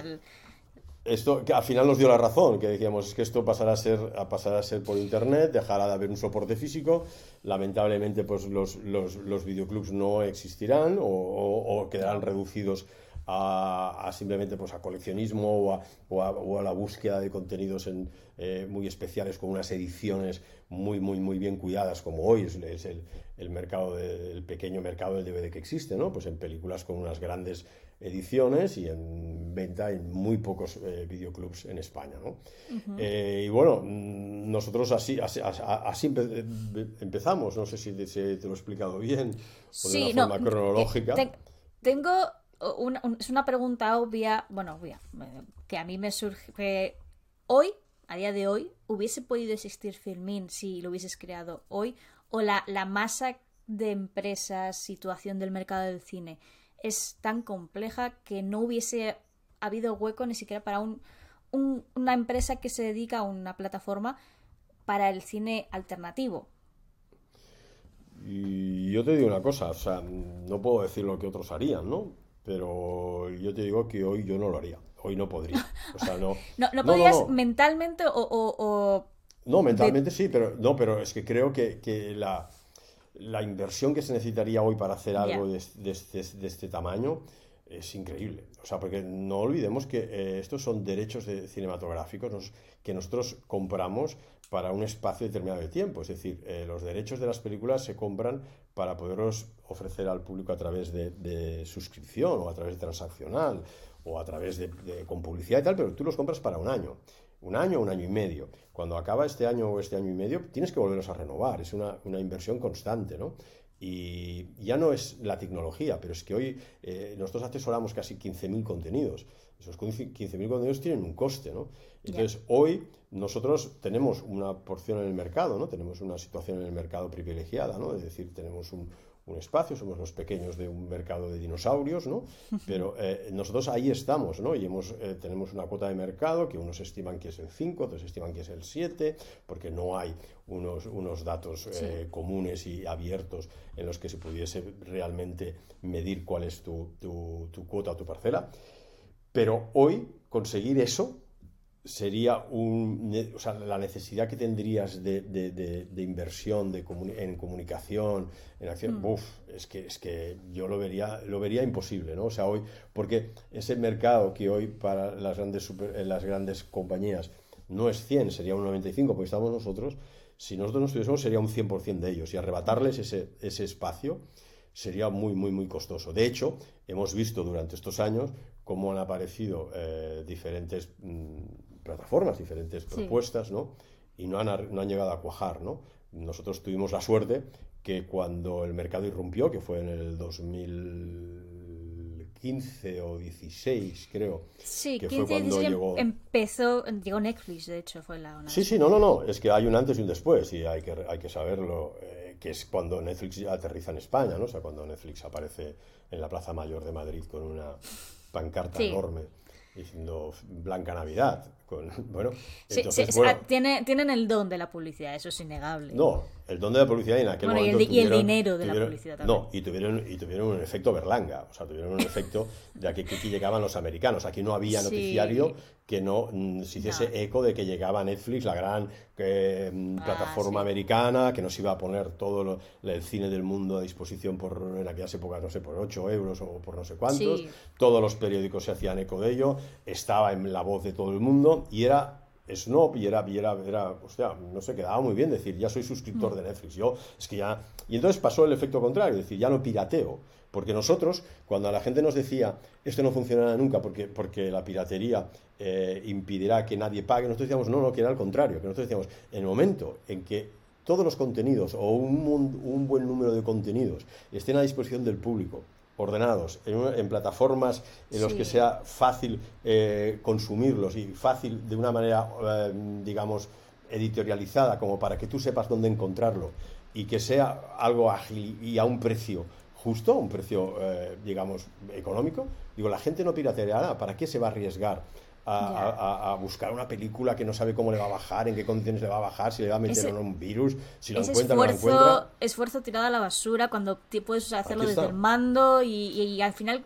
esto que al final nos dio la razón, que decíamos que esto pasará a ser, a pasar a ser por internet, dejará de haber un soporte físico, lamentablemente pues los, los, los videoclubs no existirán o, quedarán reducidos a, simplemente pues a coleccionismo o a, la búsqueda de contenidos en, eh, muy especiales con unas ediciones muy muy muy bien cuidadas como hoy es, el, el, mercado del pequeño mercado del DVD que existe, ¿no? Pues en películas con unas grandes ediciones y en venta en muy pocos eh, videoclubs en España. ¿no? Eh, y bueno, mm, nosotros así, así, empezamos, no sé si te, lo he explicado bien o de una forma cronológica. tengo una, es una pregunta obvia, bueno, obvia, que a mí me surge hoy, a día de hoy, ¿hubiese podido existir Filmin si lo hubieses creado hoy? ¿O la, la masa de empresas, situación del mercado del cine? es tan compleja que no hubiese habido hueco ni siquiera para un, una empresa que se dedica a una plataforma para el cine alternativo. Y yo te digo una cosa, o sea, no puedo decir lo que otros harían, ¿no? Pero yo te digo que hoy yo no lo haría, hoy no podría. O sea, no. no, podrías mentalmente o, No, mentalmente sí, pero no, pero es que creo que, que la, la inversión que se necesitaría hoy para hacer algo de, este tamaño es increíble. O sea, porque no olvidemos que eh, estos son derechos de cinematográficos que nosotros compramos para un espacio determinado de tiempo. Es decir, eh, los derechos de las películas se compran para poderlos ofrecer al público a través de, suscripción o a través de transaccional o a través de, con publicidad y tal, pero tú los compras para un año un año, un año y medio. Cuando acaba este año o este año y medio, tienes que volverlos a renovar. Es una, inversión constante, ¿no? Y ya no es la tecnología, pero es que hoy eh, nosotros asesoramos casi 15.000 contenidos. Esos 15.000 contenidos tienen un coste, ¿no? Entonces, hoy nosotros tenemos una porción en el mercado, ¿no? Tenemos una situación en el mercado privilegiada, ¿no? Es decir, tenemos un, un espacio, somos los pequeños de un mercado de dinosaurios, ¿no? Pero eh, nosotros ahí estamos, ¿no? Y hemos, eh, tenemos una cuota de mercado que unos estiman que es el 5, otros estiman que es el 7, porque no hay unos, unos datos eh, comunes y abiertos en los que se pudiese realmente medir cuál es tu, tu, tu cuota o tu parcela. Pero hoy conseguir eso sería un, o sea, la necesidad que tendrías de, de, inversión de en comunicación, en acción, mm. es que es que yo lo vería lo vería imposible, ¿no? O sea, hoy porque ese mercado que hoy para las grandes super, eh, las grandes compañías no es 100, sería un 95 porque estamos nosotros, si nosotros no estuviésemos sería un 100% de ellos y arrebatarles ese, ese espacio sería muy, muy, muy costoso. De hecho, hemos visto durante estos años cómo han aparecido eh, diferentes mm, plataformas, diferentes propuestas, ¿no? Y no han, no han llegado a cuajar, ¿no? Nosotros tuvimos la suerte que cuando el mercado irrumpió, que fue en el 2015 o 16, creo. Sí, que fue cuando llegó... empezó, llegó Netflix, de hecho, fue la Sí, sí, no, no, no, es que hay un antes y un después y hay que, hay que saberlo, eh, que es cuando Netflix aterriza en España, ¿no? O sea, cuando Netflix aparece en la Plaza Mayor de Madrid con una pancarta enorme diciendo Blanca Navidad. Con, bueno, tienen el don de la publicidad, eso es innegable. No, el don de la publicidad en aquel momento. Y el, dinero de la publicidad también. No, y tuvieron, y tuvieron un efecto Berlanga, o sea, tuvieron un efecto de que aquí llegaban los americanos. Aquí no había noticiario que no mm, se hiciese eco de que llegaba Netflix, la gran mm, ah, plataforma americana, que nos iba a poner todo el cine del mundo a disposición por en aquellas épocas, no sé, por 8 euros o por no sé cuántos. Todos los periódicos se hacían eco de ello, estaba en la voz de todo el mundo y era snob y era, y era, era, hostia, no sé, quedaba muy bien decir, ya soy suscriptor de Netflix, yo, es que ya... Y entonces pasó el efecto contrario, es decir, ya no pirateo, porque nosotros, cuando la gente nos decía, esto no funcionará nunca porque, porque la piratería eh, impedirá que nadie pague, nosotros decíamos, no, no, que era al contrario, que nosotros decíamos, en el momento en que todos los contenidos o un, un buen número de contenidos estén a disposición del público, ordenados, en, plataformas en los que sea fácil eh, consumirlos y fácil de una manera, eh, digamos, editorializada, como para que tú sepas dónde encontrarlo y que sea algo ágil y a un precio justo, un precio, eh, digamos, económico. Digo, la gente no pirateará, ¿para qué se va a arriesgar? a, buscar una película que no sabe cómo le va a bajar, en qué condiciones le va a bajar, si le va a meter o un virus, si lo encuentra o no lo encuentra. Esfuerzo tirado a la basura cuando puedes hacerlo desde el mando y, al final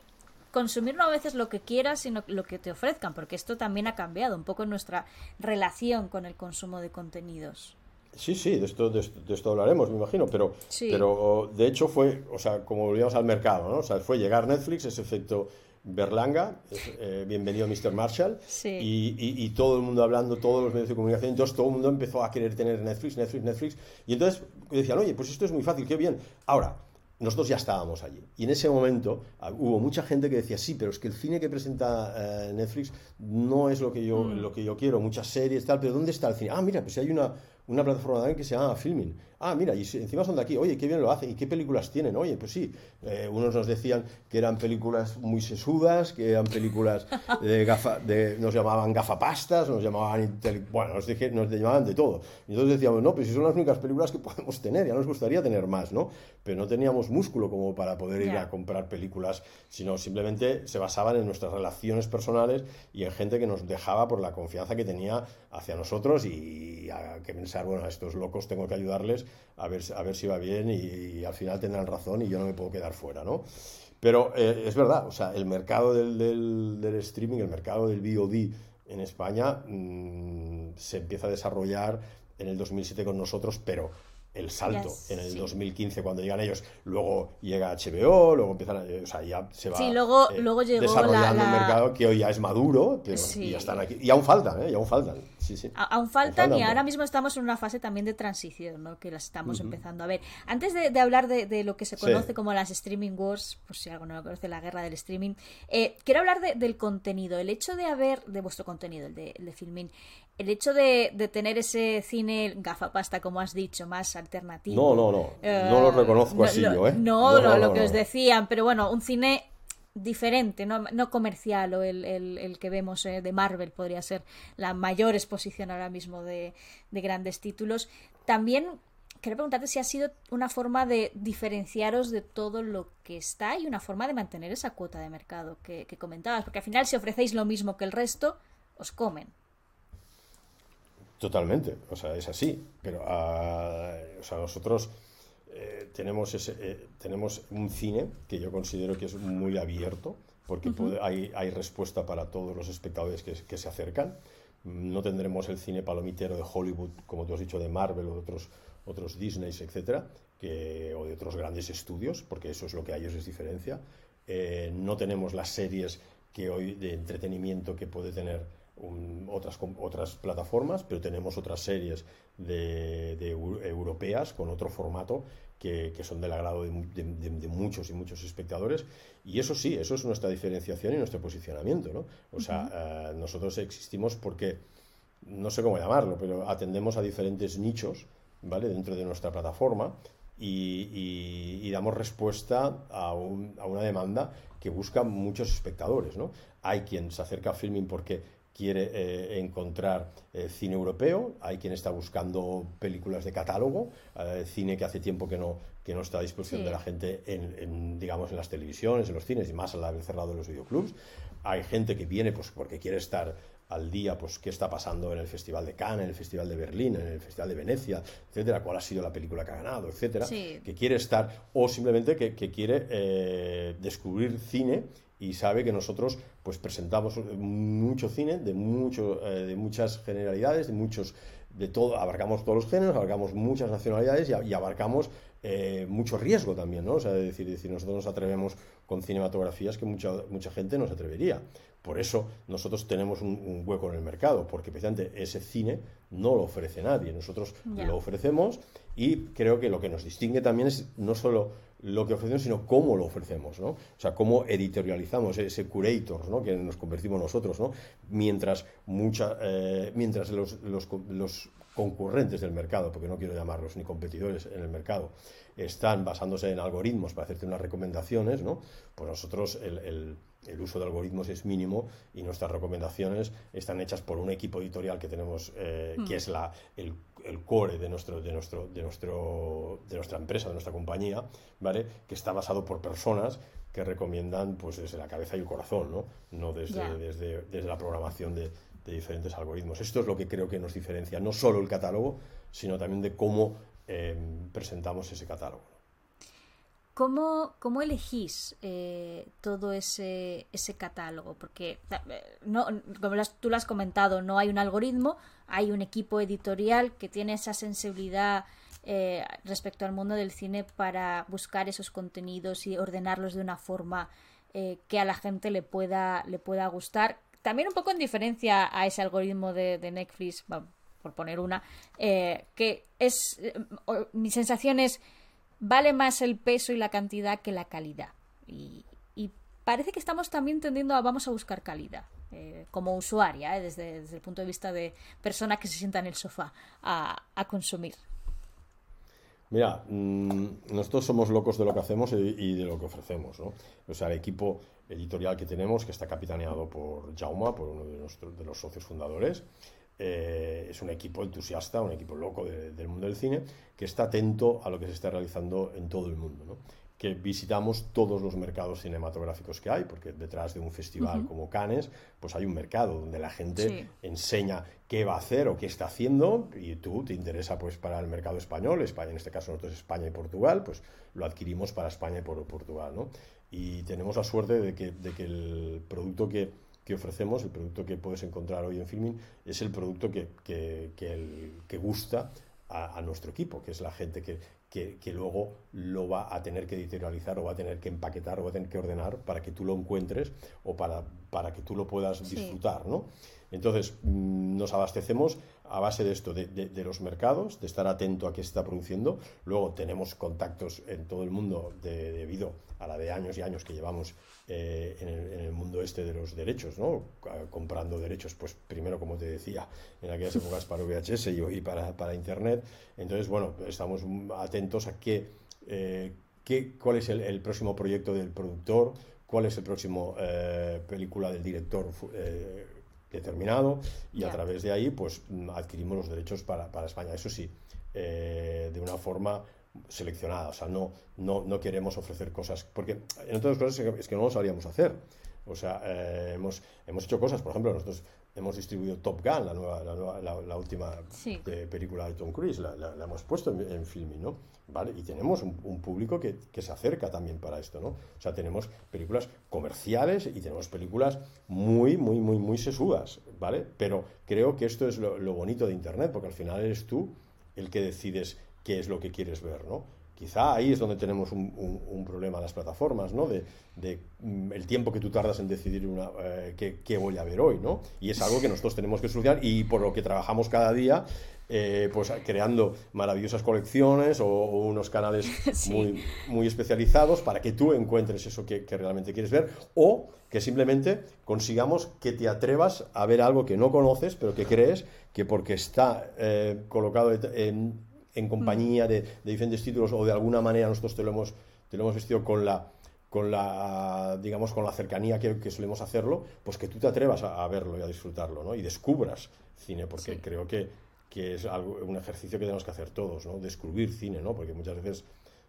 consumir no a veces lo que quieras, sino lo que te ofrezcan, porque esto también ha cambiado un poco nuestra relación con el consumo de contenidos. Sí, sí, de esto, de esto, hablaremos, me imagino, pero, pero de hecho fue, o sea, como volvíamos al mercado, ¿no? O sea, fue llegar Netflix, ese efecto Berlanga, eh, bienvenido Mr. Marshall, y, todo el mundo hablando, todos los medios de comunicación, entonces todo el mundo empezó a querer tener Netflix, Netflix, Netflix, y entonces decían, oye, pues esto es muy fácil, qué bien. Ahora, nosotros ya estábamos allí. Y en ese momento ah, hubo mucha gente que decía, sí, pero es que el cine que presenta eh, Netflix no es lo que, yo, mm. lo que yo quiero, muchas series, tal, pero ¿dónde está el cine? Ah, mira, pues hay una, una plataforma también que se llama Filming. Ah, mira, y encima son de aquí. Oye, qué bien lo hacen. ¿Y qué películas tienen? Oye, pues sí. Eh, unos nos decían que eran películas muy sesudas, que eran películas de gafa, de, nos llamaban gafapastas, nos llamaban, bueno, nos, dije, nos llamaban de todo. Y entonces decíamos, no, pues si son las únicas películas que podemos tener, ya nos gustaría tener más, ¿no? Pero no teníamos músculo como para poder ir a comprar películas, sino simplemente se basaban en nuestras relaciones personales y en gente que nos dejaba por la confianza que tenía hacia nosotros y a que pensar, bueno, a estos locos tengo que ayudarles a ver, a ver si va bien y, al final tendrán razón y yo no me puedo quedar fuera, ¿no? Pero eh, es verdad, o sea, el mercado del, del, streaming, el mercado del VOD en España mm, se empieza a desarrollar en el 2007 con nosotros, pero el salto en el 2015 cuando llegan ellos. Luego llega HBO, luego empiezan a, o sea, ya se va sí, luego, eh, luego llegó desarrollando un mercado que hoy ya es maduro, pero ya están aquí. Y aún faltan, ¿eh? Y aún faltan. Sí, sí. aún faltan y ahora mismo estamos en una fase también de transición, ¿no? Que las estamos empezando a ver. Antes de, hablar de, lo que se conoce como las streaming wars, por si algo no lo conoce, la guerra del streaming, eh, quiero hablar del contenido. El hecho de haber, de vuestro contenido, el de, el de Filmin, el hecho de, tener ese cine gafapasta, como has dicho, más alternativo. No, no, no. no lo eh, reconozco así yo, ¿eh? No, lo que os decían, pero bueno, un cine diferente, no, comercial o el, que vemos eh, de Marvel podría ser la mayor exposición ahora mismo de, de grandes títulos. También quería preguntarte si ha sido una forma de diferenciaros de todo lo que está y una forma de mantener esa cuota de mercado que, comentabas, porque al final si ofrecéis lo mismo que el resto, os comen. Totalmente, o sea, es así, pero ah, o sea, nosotros eh, tenemos, ese, eh, tenemos un cine que yo considero que es muy abierto, porque hay, hay, respuesta para todos los espectadores que, que se acercan. No tendremos el cine palomitero de Hollywood, como tú has dicho, de Marvel o de otros otros Disney, etcétera, que, o de otros grandes estudios, porque eso es lo que a ellos les diferencia. Eh, no tenemos las series que hoy de entretenimiento que puede tener otras, otras plataformas, pero tenemos otras series de, europeas con otro formato que, son del agrado de, muchos y muchos espectadores. Y eso sí, eso es nuestra diferenciación y nuestro posicionamiento. ¿no? O sea, eh, nosotros existimos porque, no sé cómo llamarlo, pero atendemos a diferentes nichos ¿vale? dentro de nuestra plataforma y, damos respuesta a, una demanda que busca muchos espectadores. ¿no? Hay quien se acerca a filming porque quiere eh, encontrar eh, cine europeo, hay quien está buscando películas de catálogo, eh, cine que hace tiempo que no, que no está a disposición de la gente en, digamos, en las televisiones, en los cines y más al haber cerrado los videoclubs. Hay gente que viene pues, porque quiere estar al día, pues qué está pasando en el Festival de Cannes, en el Festival de Berlín, en el Festival de Venecia, etcétera, cuál ha sido la película que ha ganado, etcétera, que quiere estar, o simplemente que, quiere descubrir cine y sabe que nosotros pues presentamos mucho cine de mucho eh, de muchas generalidades de muchos de todo abarcamos todos los géneros abarcamos muchas nacionalidades y, abarcamos eh, mucho riesgo también no o sea decir, decir nosotros nos atrevemos con cinematografías que mucha mucha gente no se atrevería. Por eso nosotros tenemos un, hueco en el mercado, porque precisamente ese cine no lo ofrece nadie. Nosotros lo ofrecemos y creo que lo que nos distingue también es no solo lo que ofrecemos, sino cómo lo ofrecemos, ¿no? O sea, cómo editorializamos ese curator, ¿no? Que nos convertimos nosotros, ¿no? Mientras, mucha, eh, mientras los, los, los concurrentes del mercado, porque no quiero llamarlos ni competidores en el mercado, están basándose en algoritmos para hacerte unas recomendaciones, ¿no? Pues nosotros el, uso de algoritmos es mínimo y nuestras recomendaciones están hechas por un equipo editorial que tenemos, eh, que mm. es la, el, core de, nuestro, de, nuestro, de, nuestro, de nuestra empresa, de nuestra compañía, ¿vale? Que está basado por personas que recomiendan pues desde la cabeza y el corazón, ¿no? No desde, desde, desde la programación de, de diferentes algoritmos. Esto es lo que creo que nos diferencia, no solo el catálogo, sino también de cómo eh, presentamos ese catálogo. ¿Cómo, cómo elegís eh, todo ese, ese catálogo? Porque, eh, no, como tú lo has comentado, no hay un algoritmo, hay un equipo editorial que tiene esa sensibilidad respecto al mundo del cine para buscar esos contenidos y ordenarlos de una forma que a la gente le pueda, le pueda gustar también un poco en diferencia a ese algoritmo de, Netflix, por poner una, eh, que es, eh, mi sensación es, vale más el peso y la cantidad que la calidad. Y, parece que estamos también tendiendo a, vamos a buscar calidad. Eh, como usuaria, desde, el punto de vista de persona que se sienta en el sofá a, consumir. Mira, mm, nosotros somos locos de lo que hacemos y, de lo que ofrecemos. ¿no? O sea, el equipo editorial que tenemos, que está capitaneado por Jauma, por uno de, nuestros, de los socios fundadores. Eh, es un equipo entusiasta, un equipo loco del mundo del cine, que está atento a lo que se está realizando en todo el mundo. ¿no? Que visitamos todos los mercados cinematográficos que hay, porque detrás de un festival como Cannes, pues hay un mercado donde la gente enseña qué va a hacer o qué está haciendo, y tú te interesa pues para el mercado español, España, en este caso nosotros España y Portugal, pues lo adquirimos para España y por Portugal, ¿no? y tenemos la suerte de que, de que el producto que, que, ofrecemos, el producto que puedes encontrar hoy en Filming, es el producto que, que, que gusta a, a, nuestro equipo, que es la gente que, que, luego lo va a tener que editorializar o va a tener que empaquetar o va a tener que ordenar para que tú lo encuentres o para, para que tú lo puedas disfrutar, ¿no? Entonces, mm, nos abastecemos a base de esto, de, los mercados, de estar atento a qué se está produciendo. Luego tenemos contactos en todo el mundo debido a la de años y años que llevamos eh, en, el, mundo este de los derechos, ¿no? comprando derechos, pues primero, como te decía, en aquellas épocas para VHS y hoy para, Internet. Entonces, bueno, estamos atentos a qué, eh, qué cuál es el, próximo proyecto del productor, cuál es el próximo eh, película del director determinado y a través de ahí pues adquirimos los derechos para, para, España. Eso sí, de una forma seleccionada, o sea, no, no, no queremos ofrecer cosas, porque en otras cosas es que no lo sabríamos hacer. O sea, eh, hemos, hemos hecho cosas, por ejemplo, nosotros hemos distribuido Top Gun, la, nueva, la, la, última película de Tom Cruise, la, hemos puesto en, filming, ¿no? ¿Vale? Y tenemos un, público que, que, se acerca también para esto, ¿no? O sea, tenemos películas comerciales y tenemos películas muy, muy, muy, muy sesudas, ¿vale? Pero creo que esto es lo, lo bonito de Internet, porque al final eres tú el que decides qué es lo que quieres ver, ¿no? Quizá ahí es donde tenemos un, un, problema las plataformas, ¿no? De, de mm, el tiempo que tú tardas en decidir una, eh, qué, voy a ver hoy, ¿no? Y es algo que nosotros tenemos que solucionar y por lo que trabajamos cada día, eh, pues creando maravillosas colecciones o, unos canales muy, muy especializados para que tú encuentres eso que, que, realmente quieres ver o que simplemente consigamos que te atrevas a ver algo que no conoces, pero que crees que porque está eh, colocado en en compañía de, diferentes títulos o de alguna manera nosotros te lo hemos, te lo hemos vestido con la con la digamos con la cercanía que, que solemos hacerlo, pues que tú te atrevas a, verlo y a disfrutarlo, ¿no? Y descubras cine, porque creo que, que es algo, un ejercicio que tenemos que hacer todos, ¿no? Descubrir cine, ¿no? Porque muchas veces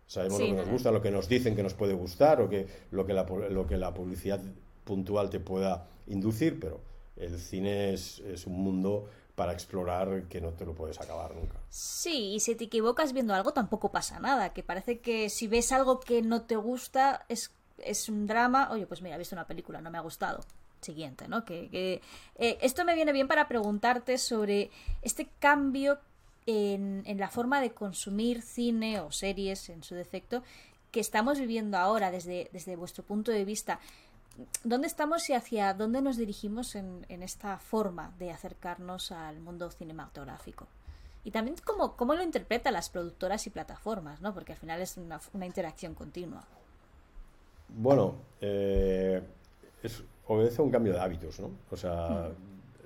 sabemos lo que nos gusta, lo que nos dicen que nos puede gustar o que lo que la, lo que la publicidad puntual te pueda inducir, pero el cine es, es un mundo para explorar que no te lo puedes acabar nunca. Sí, y si te equivocas viendo algo tampoco pasa nada, que parece que si ves algo que no te gusta es, es un drama, oye, pues mira, he visto una película, no me ha gustado. Siguiente, ¿no? Que, eh, esto me viene bien para preguntarte sobre este cambio en, la forma de consumir cine o series en su defecto que estamos viviendo ahora desde, desde vuestro punto de vista. ¿Dónde estamos y hacia dónde nos dirigimos en, esta forma de acercarnos al mundo cinematográfico? Y también cómo, cómo lo interpretan las productoras y plataformas, ¿no? Porque al final es una, interacción continua. Bueno, eh, obedece a un cambio de hábitos, ¿no? O sea,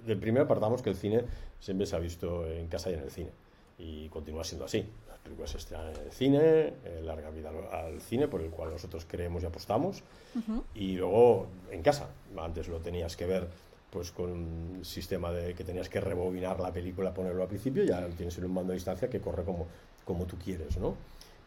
del primero apartamos que el cine siempre se ha visto en casa y en el cine. Y continúa siendo así películas se estrenan en el cine, eh, larga vida al, cine, por el cual nosotros creemos y apostamos, y luego en casa. Antes lo tenías que ver pues con un sistema de que tenías que rebobinar la película, ponerlo al principio, ya tienes en un mando a distancia que corre como, como tú quieres, ¿no?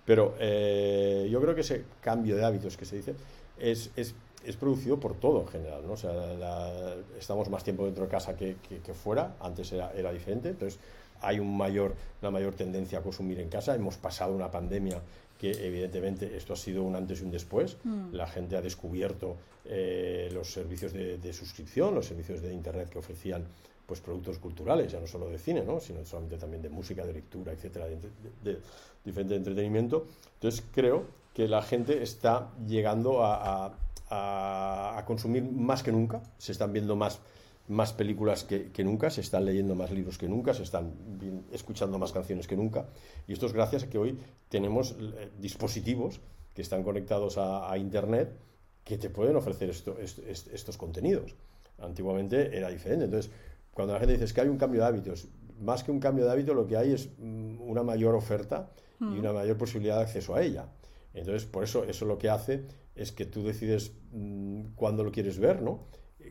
Pero eh, yo creo que ese cambio de hábitos que se dice es, es, es producido por todo en general, ¿no? O sea, estamos más tiempo dentro de casa que, que, que fuera, antes era, era diferente, entonces hay un mayor, una mayor tendencia a consumir en casa. Hemos pasado una pandemia que evidentemente esto ha sido un antes y un después. Mm. La gente ha descubierto eh, los servicios de, suscripción, los servicios de Internet que ofrecían pues productos culturales, ya no solo de cine, ¿no? sino solamente también de música, de lectura, etcétera, de, de, diferente entretenimiento. Entonces creo que la gente está llegando a, a consumir más que nunca, se están viendo más más películas que, nunca, se están leyendo más libros que nunca, se están escuchando más canciones que nunca. Y esto es gracias a que hoy tenemos eh, dispositivos que están conectados a, Internet que te pueden ofrecer estos contenidos. Antiguamente era diferente. Entonces, cuando la gente dice que hay un cambio de hábitos, más que un cambio de hábitos, lo que hay es mm, una mayor oferta y mm. una mayor posibilidad de acceso a ella. Entonces, por eso, eso lo que hace es que tú decides mm, cuándo lo quieres ver, ¿no?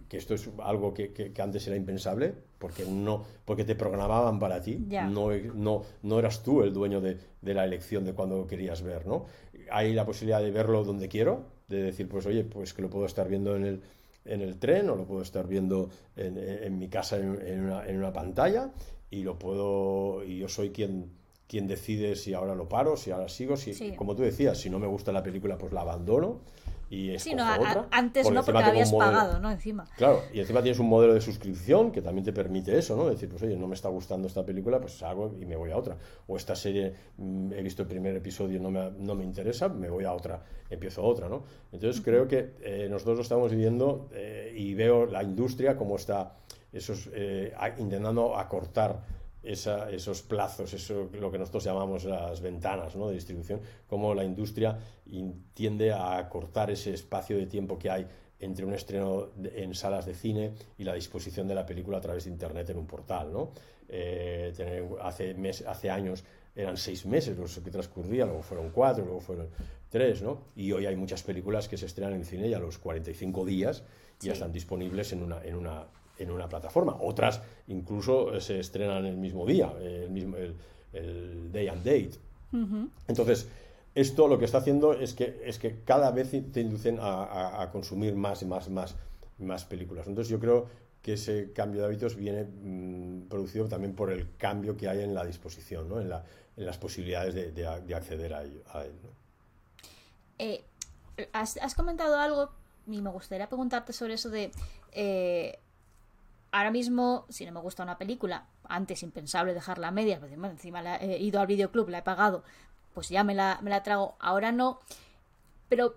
que esto es algo que, que, antes era impensable, porque no porque te programaban para ti, no, no, no eras tú el dueño de, de, la elección de cuándo querías ver, ¿no? Hay la posibilidad de verlo donde quiero, de decir, pues oye, pues que lo puedo estar viendo en el, en el tren o lo puedo estar viendo en, en mi casa en, en, una, en, una, pantalla y lo puedo, y yo soy quien, quien decide si ahora lo paro, si ahora sigo, si, como tú decías, si no me gusta la película, pues la abandono y sí, no, antes no porque habías pagado, ¿no? Encima. Claro, y encima tienes un modelo de suscripción que también te permite eso, ¿no? Decir, pues oye, no me está gustando esta película, pues hago y me voy a otra. O esta serie, mm, he visto el primer episodio, no me, no me interesa, me voy a otra, empiezo otra, ¿no? Entonces creo que eh, nosotros lo estamos viviendo eh, y veo la industria como está esos, eh, intentando acortar esos plazos, eso lo que nosotros llamamos las ventanas de distribución, cómo la industria tiende a cortar ese espacio de tiempo que hay entre un estreno en salas de cine y la disposición de la película a través de Internet en un portal. ¿no? Eh, hace, hace años eran seis meses los que transcurrían, luego fueron cuatro, luego fueron tres, ¿no? y hoy hay muchas películas que se estrenan en cine y a los 45 días ya están disponibles en una, en una en una plataforma. Otras incluso se estrenan el mismo día. El mismo, el day and date. Entonces, esto lo que está haciendo es que, es que cada vez te inducen a, consumir más y más, más, más películas. Entonces yo creo que ese cambio de hábitos viene mm, producido también por el cambio que hay en la disposición, ¿no? en, la, en las posibilidades de, acceder a, él. Eh, has, comentado algo y me gustaría preguntarte sobre eso de... Eh, ahora mismo, si no me gusta una película, antes impensable dejarla a medias, pues, encima he ido al videoclub, la he pagado, pues ya me la, me la trago, ahora no. Pero,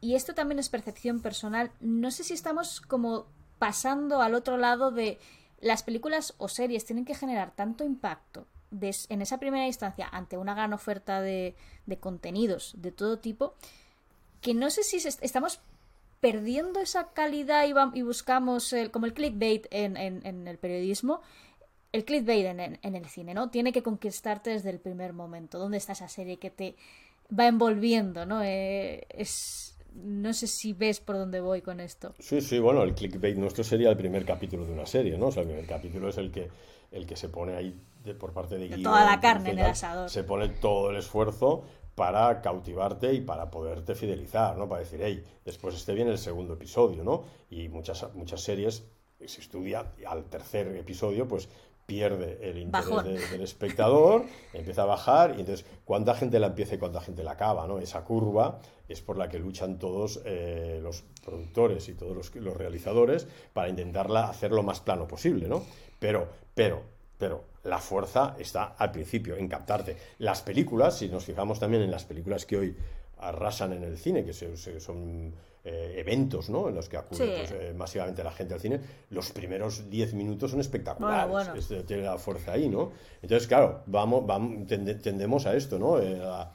y esto también es percepción personal, no sé si estamos como pasando al otro lado de las películas o series tienen que generar tanto impacto en esa primera instancia ante una gran oferta de, de contenidos de todo tipo que no sé si estamos perdiendo esa calidad y, buscamos el, como el clickbait en, en, el periodismo, el clickbait en, en, el cine, ¿no? Tiene que conquistarte desde el primer momento. ¿Dónde está esa serie que te va envolviendo, ¿no? Eh, es, no sé si ves por dónde voy con esto. Sí, sí, bueno, el clickbait nuestro sería el primer capítulo de una serie, ¿no? O sea, el primer capítulo es el que, el que se pone ahí por parte de, de Toda la carne en el asador. Se pone todo el esfuerzo para cautivarte y para poderte fidelizar, ¿no? Para decir, hey, después esté bien el segundo episodio, ¿no? Y muchas, muchas series se estudia al tercer episodio, pues pierde el interés del espectador, empieza a bajar y entonces cuánta gente la empieza y cuánta gente la acaba, ¿no? Esa curva es por la que luchan todos eh, los productores y todos los, los realizadores para intentarla hacer lo más plano posible, ¿no? Pero, pero, pero la fuerza está al principio, en captarte. Las películas, si nos fijamos también en las películas que hoy arrasan en el cine, que son eh, eventos ¿no? en los que acude pues, eh, masivamente la gente al cine, los primeros 10 minutos son espectaculares. tiene la fuerza ahí, ¿no? Entonces, claro, vamos, vamos tendemos a esto, ¿no? Eh, a,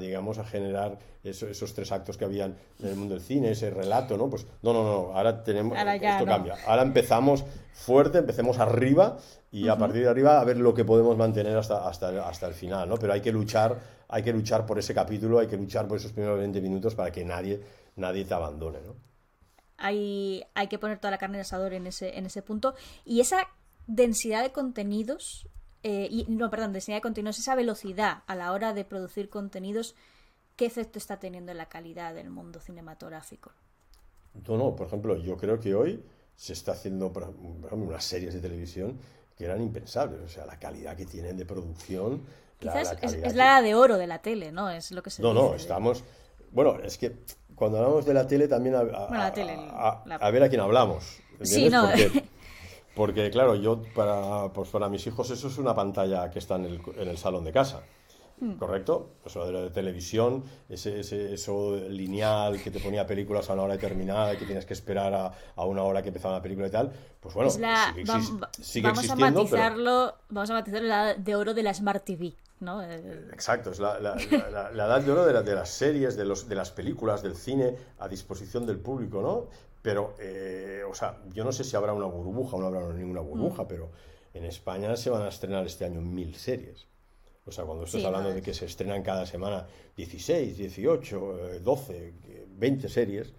digamos, a generar esos tres actos que habían en el mundo del cine, ese relato, ¿no? Pues no, no, no, ahora tenemos, esto cambia. Ahora empezamos fuerte, empecemos arriba y a partir de arriba a ver lo que podemos mantener hasta, hasta, hasta el final, ¿no? Pero hay que luchar, hay que luchar por ese capítulo, hay que luchar por esos primeros 20 minutos para que nadie, nadie te abandone, ¿no? Hay, hay que poner toda la carne de asador en ese, en ese punto. Y esa densidad de contenidos eh, y, no, perdón, densidad de contenidos, esa velocidad a la hora de producir contenidos, ¿qué efecto está teniendo en la calidad del mundo cinematográfico? No, no, por ejemplo, yo creo que hoy se está haciendo, por ejemplo, unas series de televisión que eran impensables, o sea, la calidad que tienen de producción. Quizás es, la de oro de la tele, ¿no? Es lo que se No, no, estamos... Bueno, es que cuando hablamos de la tele también a, a, ver a quién hablamos. Sí, no. Porque, claro, yo para, pues para mis hijos eso es una pantalla que está en el, en el salón de casa. Hmm. ¿Correcto? Eso de, la televisión, ese, ese, eso lineal que te ponía películas a una hora determinada y que tienes que esperar a, a una hora que empezaba la película y tal, pues bueno, sigue, vamos A matizarlo, Vamos a matizarlo la edad de oro de la Smart TV. ¿no? Eh, Exacto, es la, la, la, edad de oro de, de, las series, de, los, de las películas, del cine a disposición del público, ¿no? Pero, eh, o sea, yo no sé si habrá una burbuja o no habrá ninguna burbuja, mm. pero en España se van a estrenar este año mil series. O sea, cuando estás hablando de que se estrenan cada semana 16, 18, 12, 20 series,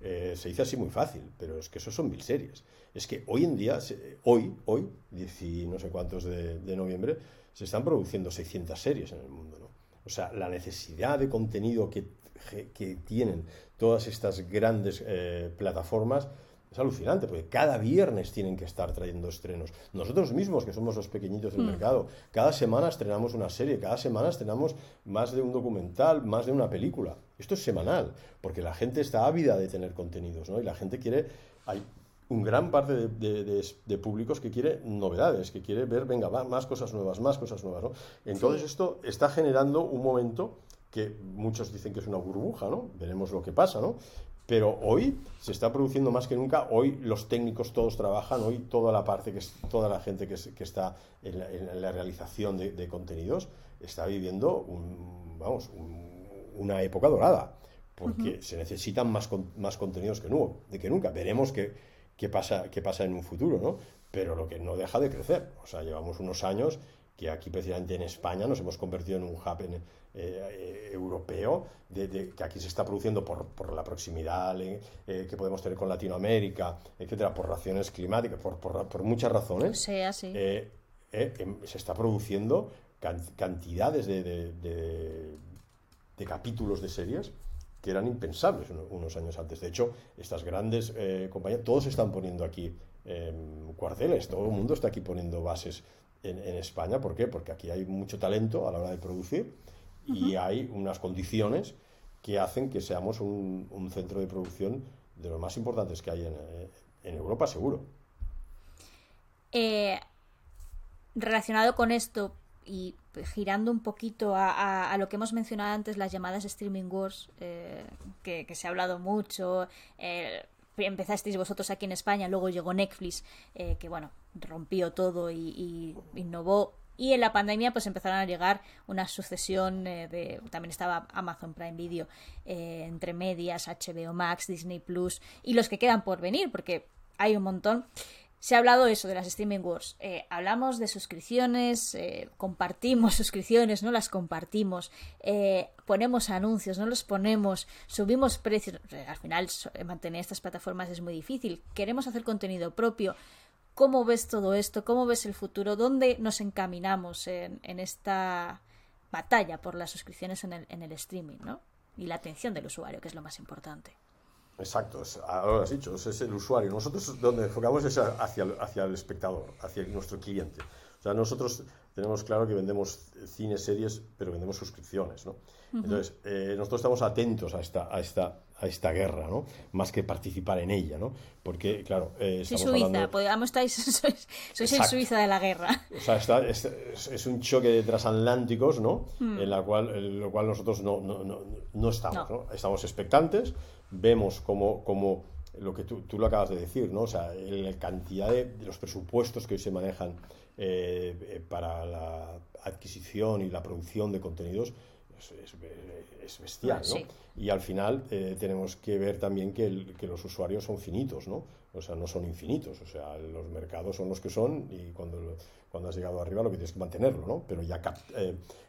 eh, se dice así muy fácil, pero es que eso son mil series. Es que hoy en día, hoy, hoy, 10 no sé cuántos de, de, noviembre, se están produciendo 600 series en el mundo, ¿no? O sea, la necesidad de contenido que que tienen todas estas grandes eh, plataformas es alucinante, porque cada viernes tienen que estar trayendo estrenos. Nosotros mismos, que somos los pequeñitos del hmm. mercado, cada semana estrenamos una serie, cada semana estrenamos más de un documental, más de una película. Esto es semanal, porque la gente está ávida de tener contenidos, ¿no? Y la gente quiere... Hay un gran parte de, públicos que quiere novedades, que quiere ver, venga, más cosas nuevas, más cosas nuevas, ¿no? Entonces esto está generando un momento que muchos dicen que es una burbuja, ¿no? Veremos lo que pasa, ¿no? Pero hoy se está produciendo más que nunca, hoy los técnicos todos trabajan, hoy toda la parte, que es toda la gente que, está en la, realización de, contenidos está viviendo vamos, una época dorada, porque se necesitan más, más contenidos que, de que nunca. Veremos qué, qué, pasa, qué pasa en un futuro, ¿no? Pero lo que no deja de crecer, o sea, llevamos unos años que aquí precisamente en España nos hemos convertido en un hub en, eh, europeo, de, que aquí se está produciendo por, por la proximidad eh, que podemos tener con Latinoamérica, etcétera, por razones climáticas, por, por, muchas razones. Sí, así. Eh, eh, em, se está produciendo cantidades de, de, capítulos de series que eran impensables unos años antes. De hecho, estas grandes eh, compañías, todos están poniendo aquí em, cuarteles, todo el mundo está aquí poniendo bases en, España. ¿Por qué? Porque aquí hay mucho talento a la hora de producir y hay unas condiciones que hacen que seamos un, centro de producción de los más importantes que hay en, en Europa, seguro. Eh, relacionado con esto y girando un poquito a, lo que hemos mencionado antes, las llamadas streaming wars, eh, que, se ha hablado mucho, eh, empezasteis vosotros aquí en España, luego llegó Netflix, eh, que bueno, rompió todo y, innovó. Y en la pandemia pues empezaron a llegar una sucesión de... También estaba Amazon Prime Video, entre medias, HBO Max, Disney Plus y los que quedan por venir, porque hay un montón. Se ha hablado eso de las streaming wars. Eh, hablamos de suscripciones, eh, compartimos suscripciones, no las compartimos, eh, ponemos anuncios, no los ponemos, subimos precios. Al final mantener estas plataformas es muy difícil. Queremos hacer contenido propio. ¿Cómo ves todo esto? ¿Cómo ves el futuro? ¿Dónde nos encaminamos en, esta batalla por las suscripciones en el, en el streaming, ¿no? Y la atención del usuario, que es lo más importante. Exacto, ahora lo has dicho, es el usuario. Nosotros donde enfocamos es hacia, hacia el espectador, hacia nuestro cliente. O sea, nosotros tenemos claro que vendemos cine, series, pero vendemos suscripciones, ¿no? Entonces, eh, nosotros estamos atentos a esta, a esta, a esta guerra, ¿no? Más que participar en ella, ¿no? Porque, claro... Eh, Suiza, pues, estáis, sois, sois el Suiza de la guerra. O sea, está, es, es, un choque de transatlánticos, ¿no? Hmm. En la cual, en lo cual nosotros no, no, no, no estamos, no. Estamos expectantes, vemos como, como lo que tú, tú, lo acabas de decir, ¿no? O sea, la cantidad de, los presupuestos que hoy se manejan eh, eh, para la adquisición y la producción de contenidos es, bestial, ¿no? Y al final eh, tenemos que ver también que, que, los usuarios son finitos, ¿no? O sea, no son infinitos, o sea, los mercados son los que son y cuando, cuando has llegado arriba lo que tienes que mantenerlo, ¿no? Pero ya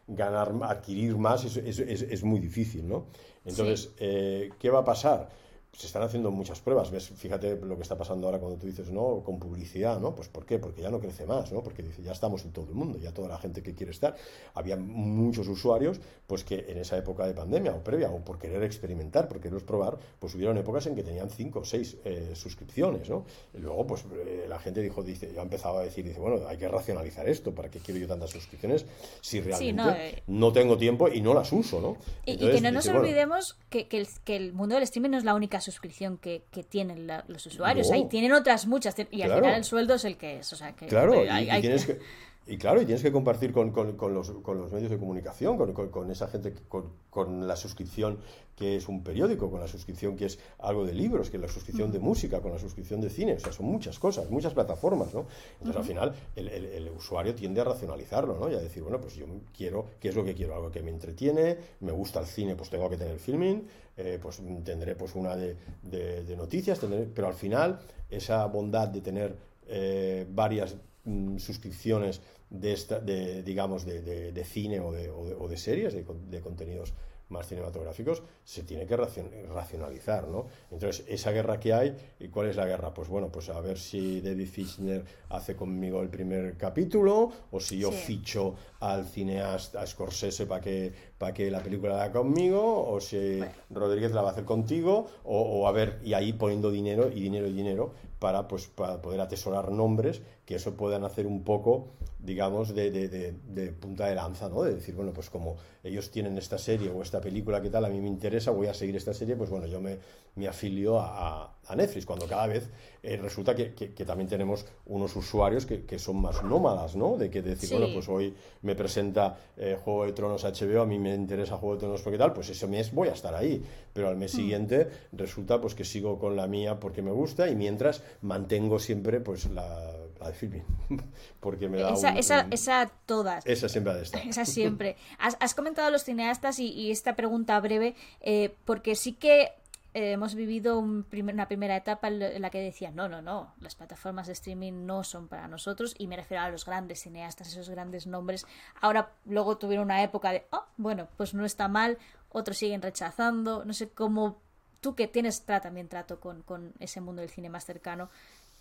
ganar, adquirir más es, es, muy difícil, ¿no? Entonces, ¿qué va a pasar? Se están haciendo muchas pruebas. ¿Ves? Fíjate lo que está pasando ahora cuando tú dices, no, con publicidad, ¿no? Pues ¿por qué? Porque ya no crece más, ¿no? Porque dice, ya estamos en todo el mundo, ya toda la gente que quiere estar. Había muchos usuarios, pues que en esa época de pandemia o previa, o por querer experimentar, por quererlos probar, pues hubieron épocas en que tenían cinco o seis eh, suscripciones, ¿no? Y luego, pues eh, la gente dijo, dice, ya empezado a decir, dice, bueno, hay que racionalizar esto, ¿para qué quiero yo tantas suscripciones si realmente eh. no, tengo tiempo y no las uso, ¿no? y, que no nos olvidemos que, que, el, que el mundo del streaming no es la única suscripción que, tienen los usuarios. Ahí tienen otras muchas. Y al final el sueldo es el que es. O sea, que, claro, y, tienes que... Y claro, y tienes que compartir con, con, los, con los, medios de comunicación, con, esa gente, con, la suscripción que es un periódico, con la suscripción que es algo de libros, que es la suscripción de música, con la suscripción de cine. O sea, son muchas cosas, muchas plataformas, ¿no? Entonces, al final, el, el, usuario tiende a racionalizarlo, ¿no? Y a decir, bueno, pues yo quiero, ¿qué es lo que quiero? Algo que me entretiene, me gusta el cine, pues tengo que tener filming, eh, pues tendré pues una de, de, noticias, tendré, pero al final, esa bondad de tener eh, varias Mm, suscripciones de, esta, de digamos, de, de, cine o de, o de series, de, contenidos más cinematográficos, se tiene que racionalizar, ¿no? Entonces, esa guerra que hay, ¿y cuál es la guerra? Pues bueno, pues a ver si David Fischner hace conmigo el primer capítulo, o si yo ficho al cineasta, a Scorsese, para que, para que la película la haga conmigo, o si Rodríguez la va a hacer contigo, o, o, a ver, y ahí poniendo dinero y dinero y dinero para, pues, para poder atesorar nombres que eso puedan hacer un poco, digamos, de, de, de, punta de lanza, ¿no? De decir, bueno, pues como ellos tienen esta serie o esta película que tal, a mí me interesa, voy a seguir esta serie, pues bueno, yo me, me afilio a, a, Netflix, cuando cada vez eh, resulta que, que, también tenemos unos usuarios que, que, son más nómadas, ¿no? De que decir, bueno, pues hoy me presenta eh, Juego de Tronos HBO, a mí me interesa Juego de Tronos porque tal, pues ese mes voy a estar ahí, pero al mes hmm. siguiente resulta pues que sigo con la mía porque me gusta y mientras mantengo siempre pues la de filming, porque me da esa, esa, esa, todas. Esa siempre ha de estar. Esa siempre. Has, has comentado los cineastas y, esta pregunta breve, eh, porque sí que eh, hemos vivido un una primera etapa en la que decían, no, no, no, las plataformas de streaming no son para nosotros, y me refiero a los grandes cineastas, esos grandes nombres. Ahora, luego tuvieron una época de, oh, bueno, pues no está mal, otros siguen rechazando, no sé cómo, tú que tienes también trato con, con ese mundo del cine más cercano,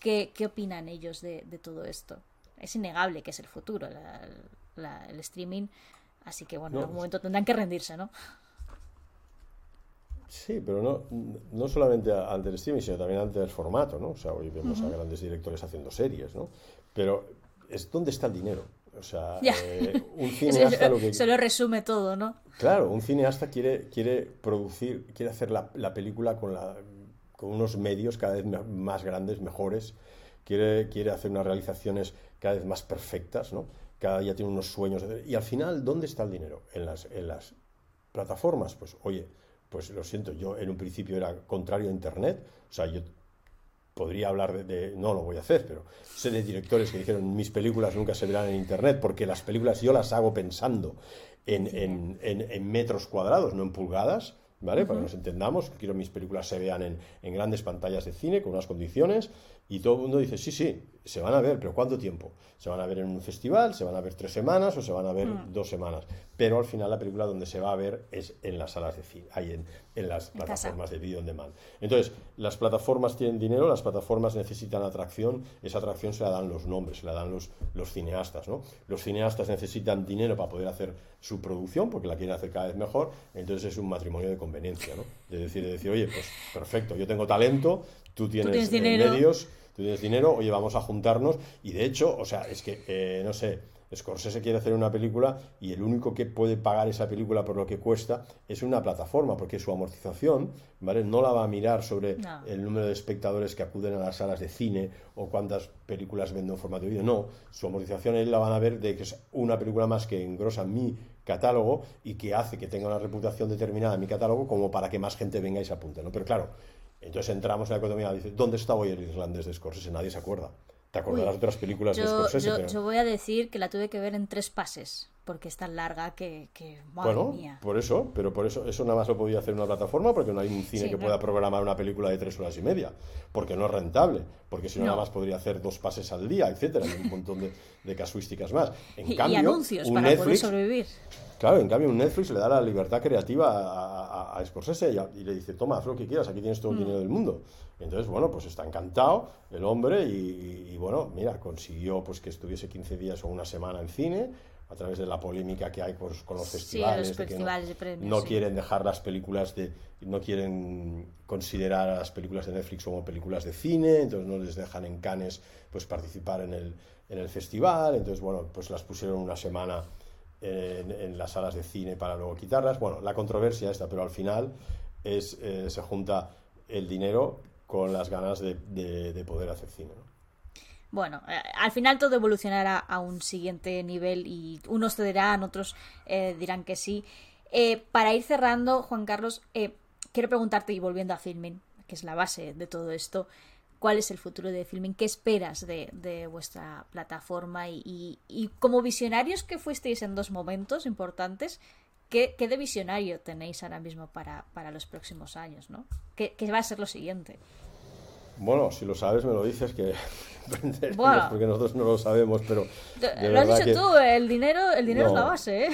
¿Qué, opinan ellos de, todo esto? es innegable que es el futuro, el streaming. Así que bueno, en algún momento tendrán que rendirse, ¿no? Sí, pero no, no solamente ante el streaming, sino también ante el formato, ¿no? O sea, hoy vemos a grandes directores haciendo series, ¿no? Pero es dónde está el dinero. O sea, eh, un cineasta lo que... Se lo resume todo, ¿no? Claro, un cineasta quiere, quiere producir, quiere hacer la, la película con, la, con unos medios cada vez más grandes, mejores, quiere, quiere hacer unas realizaciones cada vez más perfectas, ¿no? Cada día tiene unos sueños. Y al final, ¿dónde está el dinero? En las, en las plataformas. Pues, oye, pues lo siento, yo en un principio era contrario a Internet, o sea, yo podría hablar de, no lo voy a hacer, pero sé de directores que dijeron mis películas nunca se verán en Internet porque las películas yo las hago pensando en, en, metros cuadrados, no en pulgadas, ¿vale? Para que nos entendamos, quiero mis películas se vean en, en, grandes pantallas de cine con unas condiciones y todo el mundo dice, sí, sí, se van a ver, pero ¿cuánto tiempo? ¿Se van a ver en un festival? ¿Se van a ver tres semanas o se van a ver mm. dos semanas? Pero al final la película donde se va a ver es en las salas de cine, ahí en, en las plataformas de video on demand. Entonces, las plataformas tienen dinero, las plataformas necesitan atracción, esa atracción se la dan los nombres, se la dan los, los cineastas, ¿no? Los cineastas necesitan dinero para poder hacer su producción, porque la quieren hacer cada vez mejor, entonces es un matrimonio de conveniencia, ¿no? De decir, de decir oye, pues perfecto, yo tengo talento, tú tienes, ¿Tú tienes eh, medios tú tienes dinero, oye, vamos a juntarnos. Y de hecho, o sea, es que, eh, no sé, Scorsese quiere hacer una película y el único que puede pagar esa película por lo que cuesta es una plataforma, porque su amortización, ¿vale? No la va a mirar sobre el número de espectadores que acuden a las salas de cine o cuántas películas venden en formato de vídeo. No, su amortización él la van a ver de que es una película más que engrosa mi catálogo y que hace que tenga una reputación determinada en mi catálogo como para que más gente venga y se apunte, ¿no? Pero claro, entonces entramos en la economía y dice, ¿dónde está hoy el irlandés de Scorsese? Nadie se acuerda. ¿Te acordarás de otras películas de Scorsese? Yo, voy a decir que la tuve que ver en tres pases, porque es tan larga que, que madre bueno, por eso, pero por eso, eso nada más lo podía hacer una plataforma, porque no hay un cine que pueda programar una película de tres horas y media, porque no es rentable, porque si no, nada más podría hacer dos pases al día, etcétera, y un montón de, casuísticas más. En y, cambio, anuncios para poder sobrevivir. Claro, en cambio un Netflix le da la libertad creativa a, a, Scorsese y, le dice, toma, haz lo que quieras, aquí tienes todo el mm. dinero del mundo. Entonces, bueno, pues está encantado el hombre y, bueno, mira, consiguió pues que estuviese 15 días o una semana en cine a través de la polémica que hay pues, con los festivales, sí, los festivales de premios, no, quieren dejar las películas de no quieren considerar a las películas de Netflix como películas de cine, entonces no les dejan en Cannes pues participar en el, en el festival, entonces bueno, pues las pusieron una semana en, las salas de cine para luego quitarlas. Bueno, la controversia esta, pero al final es, eh, se junta el dinero con las ganas de, poder hacer cine. Bueno, eh, al final todo evolucionará a un siguiente nivel y unos cederán, otros eh, dirán que sí. para ir cerrando, Juan Carlos, quiero preguntarte, y volviendo a filming, que es la base de todo esto, cuál es el futuro de Filming, qué esperas de, vuestra plataforma y, como visionarios que fuisteis en dos momentos importantes, ¿qué, de visionario tenéis ahora mismo para, los próximos años? ¿no? ¿Qué, va a ser lo siguiente? Bueno, si lo sabes, me lo dices que bueno, porque nosotros no lo sabemos, pero lo has dicho tú, el dinero, el dinero es la base, ¿eh?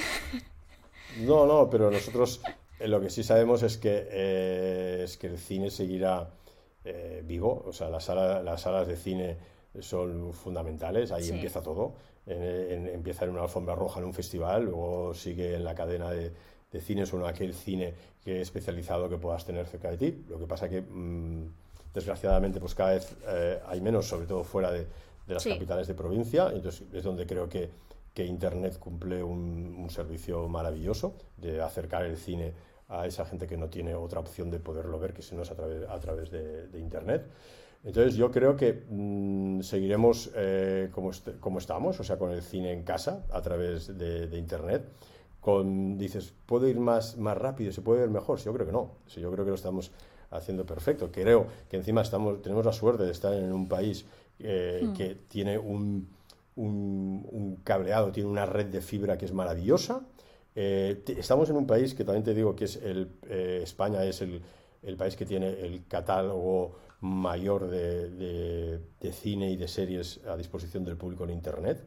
No, no, pero nosotros eh, lo que sí sabemos es que eh, es que el cine seguirá eh, vivo, o sea, las, las salas de cine son fundamentales, ahí empieza todo. empieza en una alfombra roja en un festival, luego sigue en la cadena de, cines o en aquel cine que especializado que puedas tener cerca de ti. Lo que pasa que, mm, desgraciadamente, pues cada vez eh, hay menos, sobre todo fuera de, las capitales de provincia, entonces es donde creo que, que Internet cumple un, un servicio maravilloso de acercar el cine a esa gente que no tiene otra opción de poderlo ver que si no es a través, a través de, Internet. Entonces yo creo que mm, seguiremos eh, como, como, estamos, o sea, con el cine en casa a través de, Internet. Con, dices, ¿puedo ir más, más rápido? ¿Se puede ver mejor? Sí, yo creo que no. Sí, yo creo que lo estamos haciendo perfecto. Creo que encima estamos, tenemos la suerte de estar en un país eh, hmm. que tiene un, un, un, cableado, tiene una red de fibra que es maravillosa. Eh, estamos en un país que también te digo que es el, eh, España es el, el, país que tiene el catálogo mayor de, de, cine y de series a disposición del público en Internet.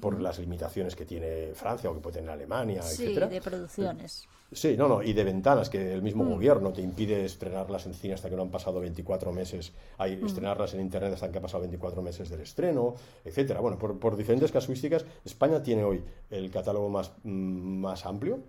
Por las limitaciones que tiene Francia o que puede tener Alemania, sí, etcétera. de producciones. Sí, no, no, y de ventanas, que el mismo Mm. gobierno te impide estrenarlas en cine hasta que no han pasado 24 meses, hay Mm. estrenarlas en internet hasta que han pasado 24 meses del estreno, etcétera. Bueno, por, por diferentes casuísticas, España tiene hoy el catálogo más, mm, más amplio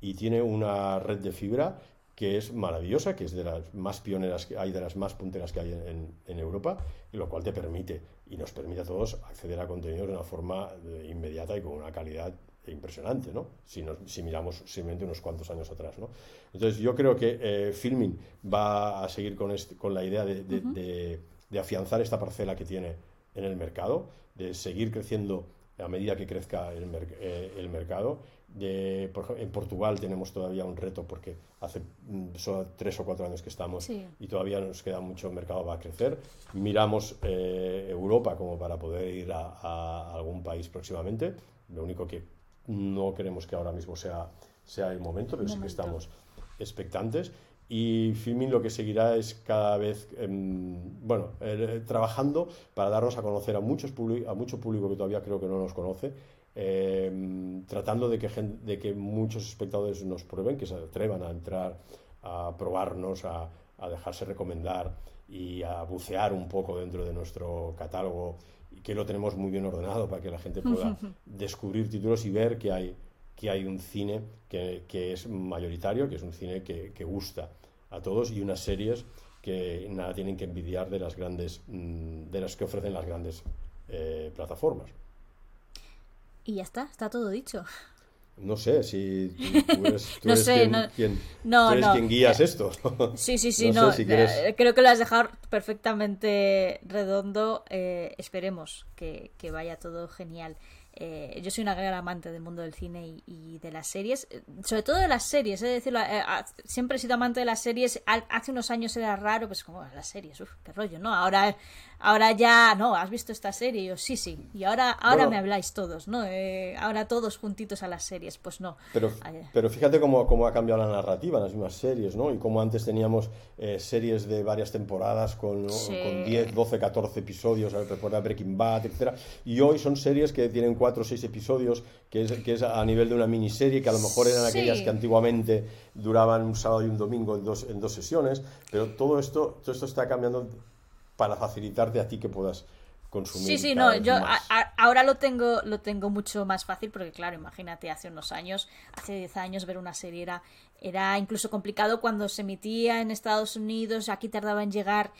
y tiene una red de fibra que es maravillosa, que es de las más pioneras que hay, de las más punteras que hay en, en Europa, y lo cual te permite y nos permite a todos acceder a contenidos de una forma eh, inmediata y con una calidad impresionante, ¿no? Si, nos- si miramos simplemente unos cuantos años atrás, ¿no? Entonces yo creo que eh, Filming va a seguir con, este- con la idea de, de- de- de afianzar esta parcela que tiene en el mercado, de seguir creciendo a medida que crezca el, mer- eh, el mercado. De, por ejemplo, en Portugal tenemos todavía un reto porque hace mm, solo tres o cuatro años que estamos Sí. y todavía nos queda mucho mercado para crecer. Miramos eh, Europa como para poder ir a, a algún país próximamente. Lo único que no queremos que ahora mismo sea, sea el momento, pero sí que estamos expectantes. Y Filming lo que seguirá es cada vez, em, bueno, eh, trabajando para darnos a conocer a, muchos a mucho público que todavía creo que no nos conoce, em, tratando de que, de que muchos espectadores nos prueben, que se atrevan a entrar, a probarnos, a, a dejarse recomendar y a bucear un poco dentro de nuestro catálogo y que lo tenemos muy bien ordenado para que la gente pueda descubrir títulos y ver que hay, que hay un cine que, que es mayoritario, que es un cine que, que gusta a todos y unas series que nada tienen que envidiar de las grandes mm, de las que ofrecen las grandes eh, plataformas. Y ya está, está todo dicho. No sé si tú, tú eres, tú No eres sé, quien, no- quien- no, tú eres no. quien guías esto. Sí, sí, sí, No sé no. si quieres- eh, Creo que lo has dejado perfectamente redondo. eh, esperemos que, que vaya todo genial. Eh, yo soy una gran amante del mundo del cine y, de las series, eh, sobre todo de las series, es decir, siempre he sido amante de las series. Hace unos años era raro, pues como las series, uff, qué rollo, ¿no? Ahora, ahora ya, no, ¿has visto esta serie? Y yo, sí, sí. Y ahora, ahora Bueno. me habláis todos, ¿no? Eh, ahora todos juntitos a las series, pues no. Pero, Ay, pero fíjate cómo, cómo ha cambiado la narrativa en las mismas series, ¿no? Y cómo antes teníamos eh, series de varias temporadas con, ¿no? Sí. con 10, 12, 14 episodios, a ver, Breaking Bad, etcétera. Y hoy son series que tienen 4 o 6 episodios, que es, que es a nivel de una miniserie, que a lo mejor eran Sí. aquellas que antiguamente duraban un sábado y un domingo en dos, en dos sesiones, pero todo esto, todo esto está cambiando para facilitarte a ti que puedas consumir. Sí, sí, cada no, vez yo a- más. a- ahora lo tengo, lo tengo mucho más fácil porque claro, imagínate, hace unos años, hace 10 años ver una serie era, era incluso complicado cuando se emitía en Estados Unidos, aquí tardaba en llegar,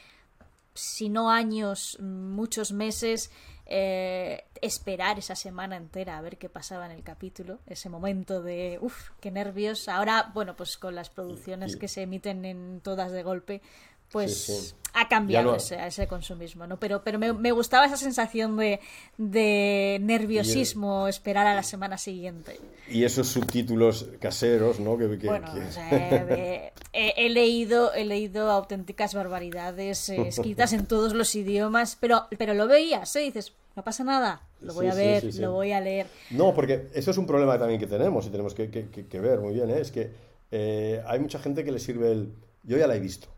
si no años, muchos meses, eh, esperar esa semana entera a ver qué pasaba en el capítulo, ese momento de, uff, qué nervios. Ahora, bueno, pues con las producciones que se emiten en todas de golpe, pues Sí, sí. ha cambiado no- ese, ese consumismo, ¿no? Pero, pero me, me gustaba esa sensación de, de nerviosismo, esperar a la semana siguiente. Y esos subtítulos caseros, ¿no? Que, que- Bueno, que- o sea, he, he leído, he leído auténticas barbaridades eh, escritas en todos los idiomas, pero, pero lo veías, ¿eh? Dices, no pasa nada, lo voy Sí, a ver, sí, sí. lo voy a leer. No, porque eso es un problema también que tenemos y tenemos que, que- que- que ver muy bien, ¿eh? Es que eh, hay mucha gente que le sirve el... Yo ya la he visto.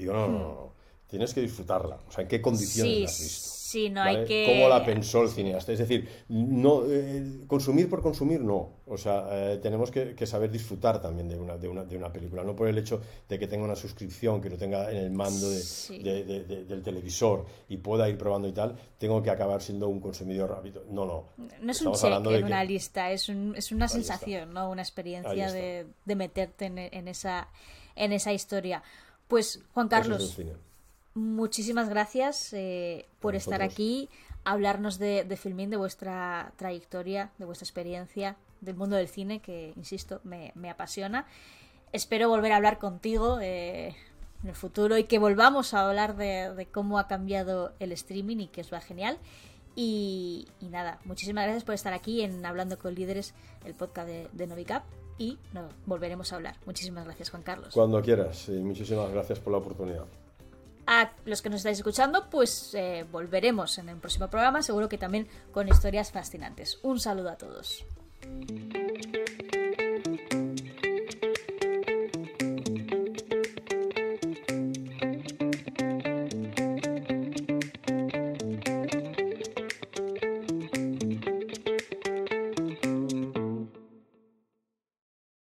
Y digo, no, no, no, no. Tienes que disfrutarla. O sea, ¿en qué condiciones Sí, la has visto? sí, no ¿Vale? hay que... ¿Cómo la pensó el cineasta? Es decir, no, eh, consumir por consumir, no. O sea, eh, tenemos que, que saber disfrutar también de una, de, una, de una película. No por el hecho de que tenga una suscripción, que lo tenga en el mando de- Sí. de- de- de- del televisor y pueda ir probando y tal, tengo que acabar siendo un consumidor rápido. No, no. No es un Estamos check hablando de en que- una lista, es, un- es una sensación, ¿no? Una experiencia de, de meterte en, en esa, en esa historia. Pues, Juan es Carlos, muchísimas gracias eh, por estar aquí, hablarnos de, de Filmin, de vuestra trayectoria, de vuestra experiencia, del mundo del cine, que, insisto, me, me apasiona. Espero volver a hablar contigo eh, en el futuro y que volvamos a hablar de, de cómo ha cambiado el streaming y que os va genial. Y, y nada, muchísimas gracias por estar aquí en Hablando con Líderes, el podcast de, de Novicap. Y no, volveremos a hablar. Muchísimas gracias, Juan Carlos. Cuando quieras. Y muchísimas gracias por la oportunidad. A los que nos estáis escuchando, pues eh, volveremos en el próximo programa, seguro que también con historias fascinantes. Un saludo a todos.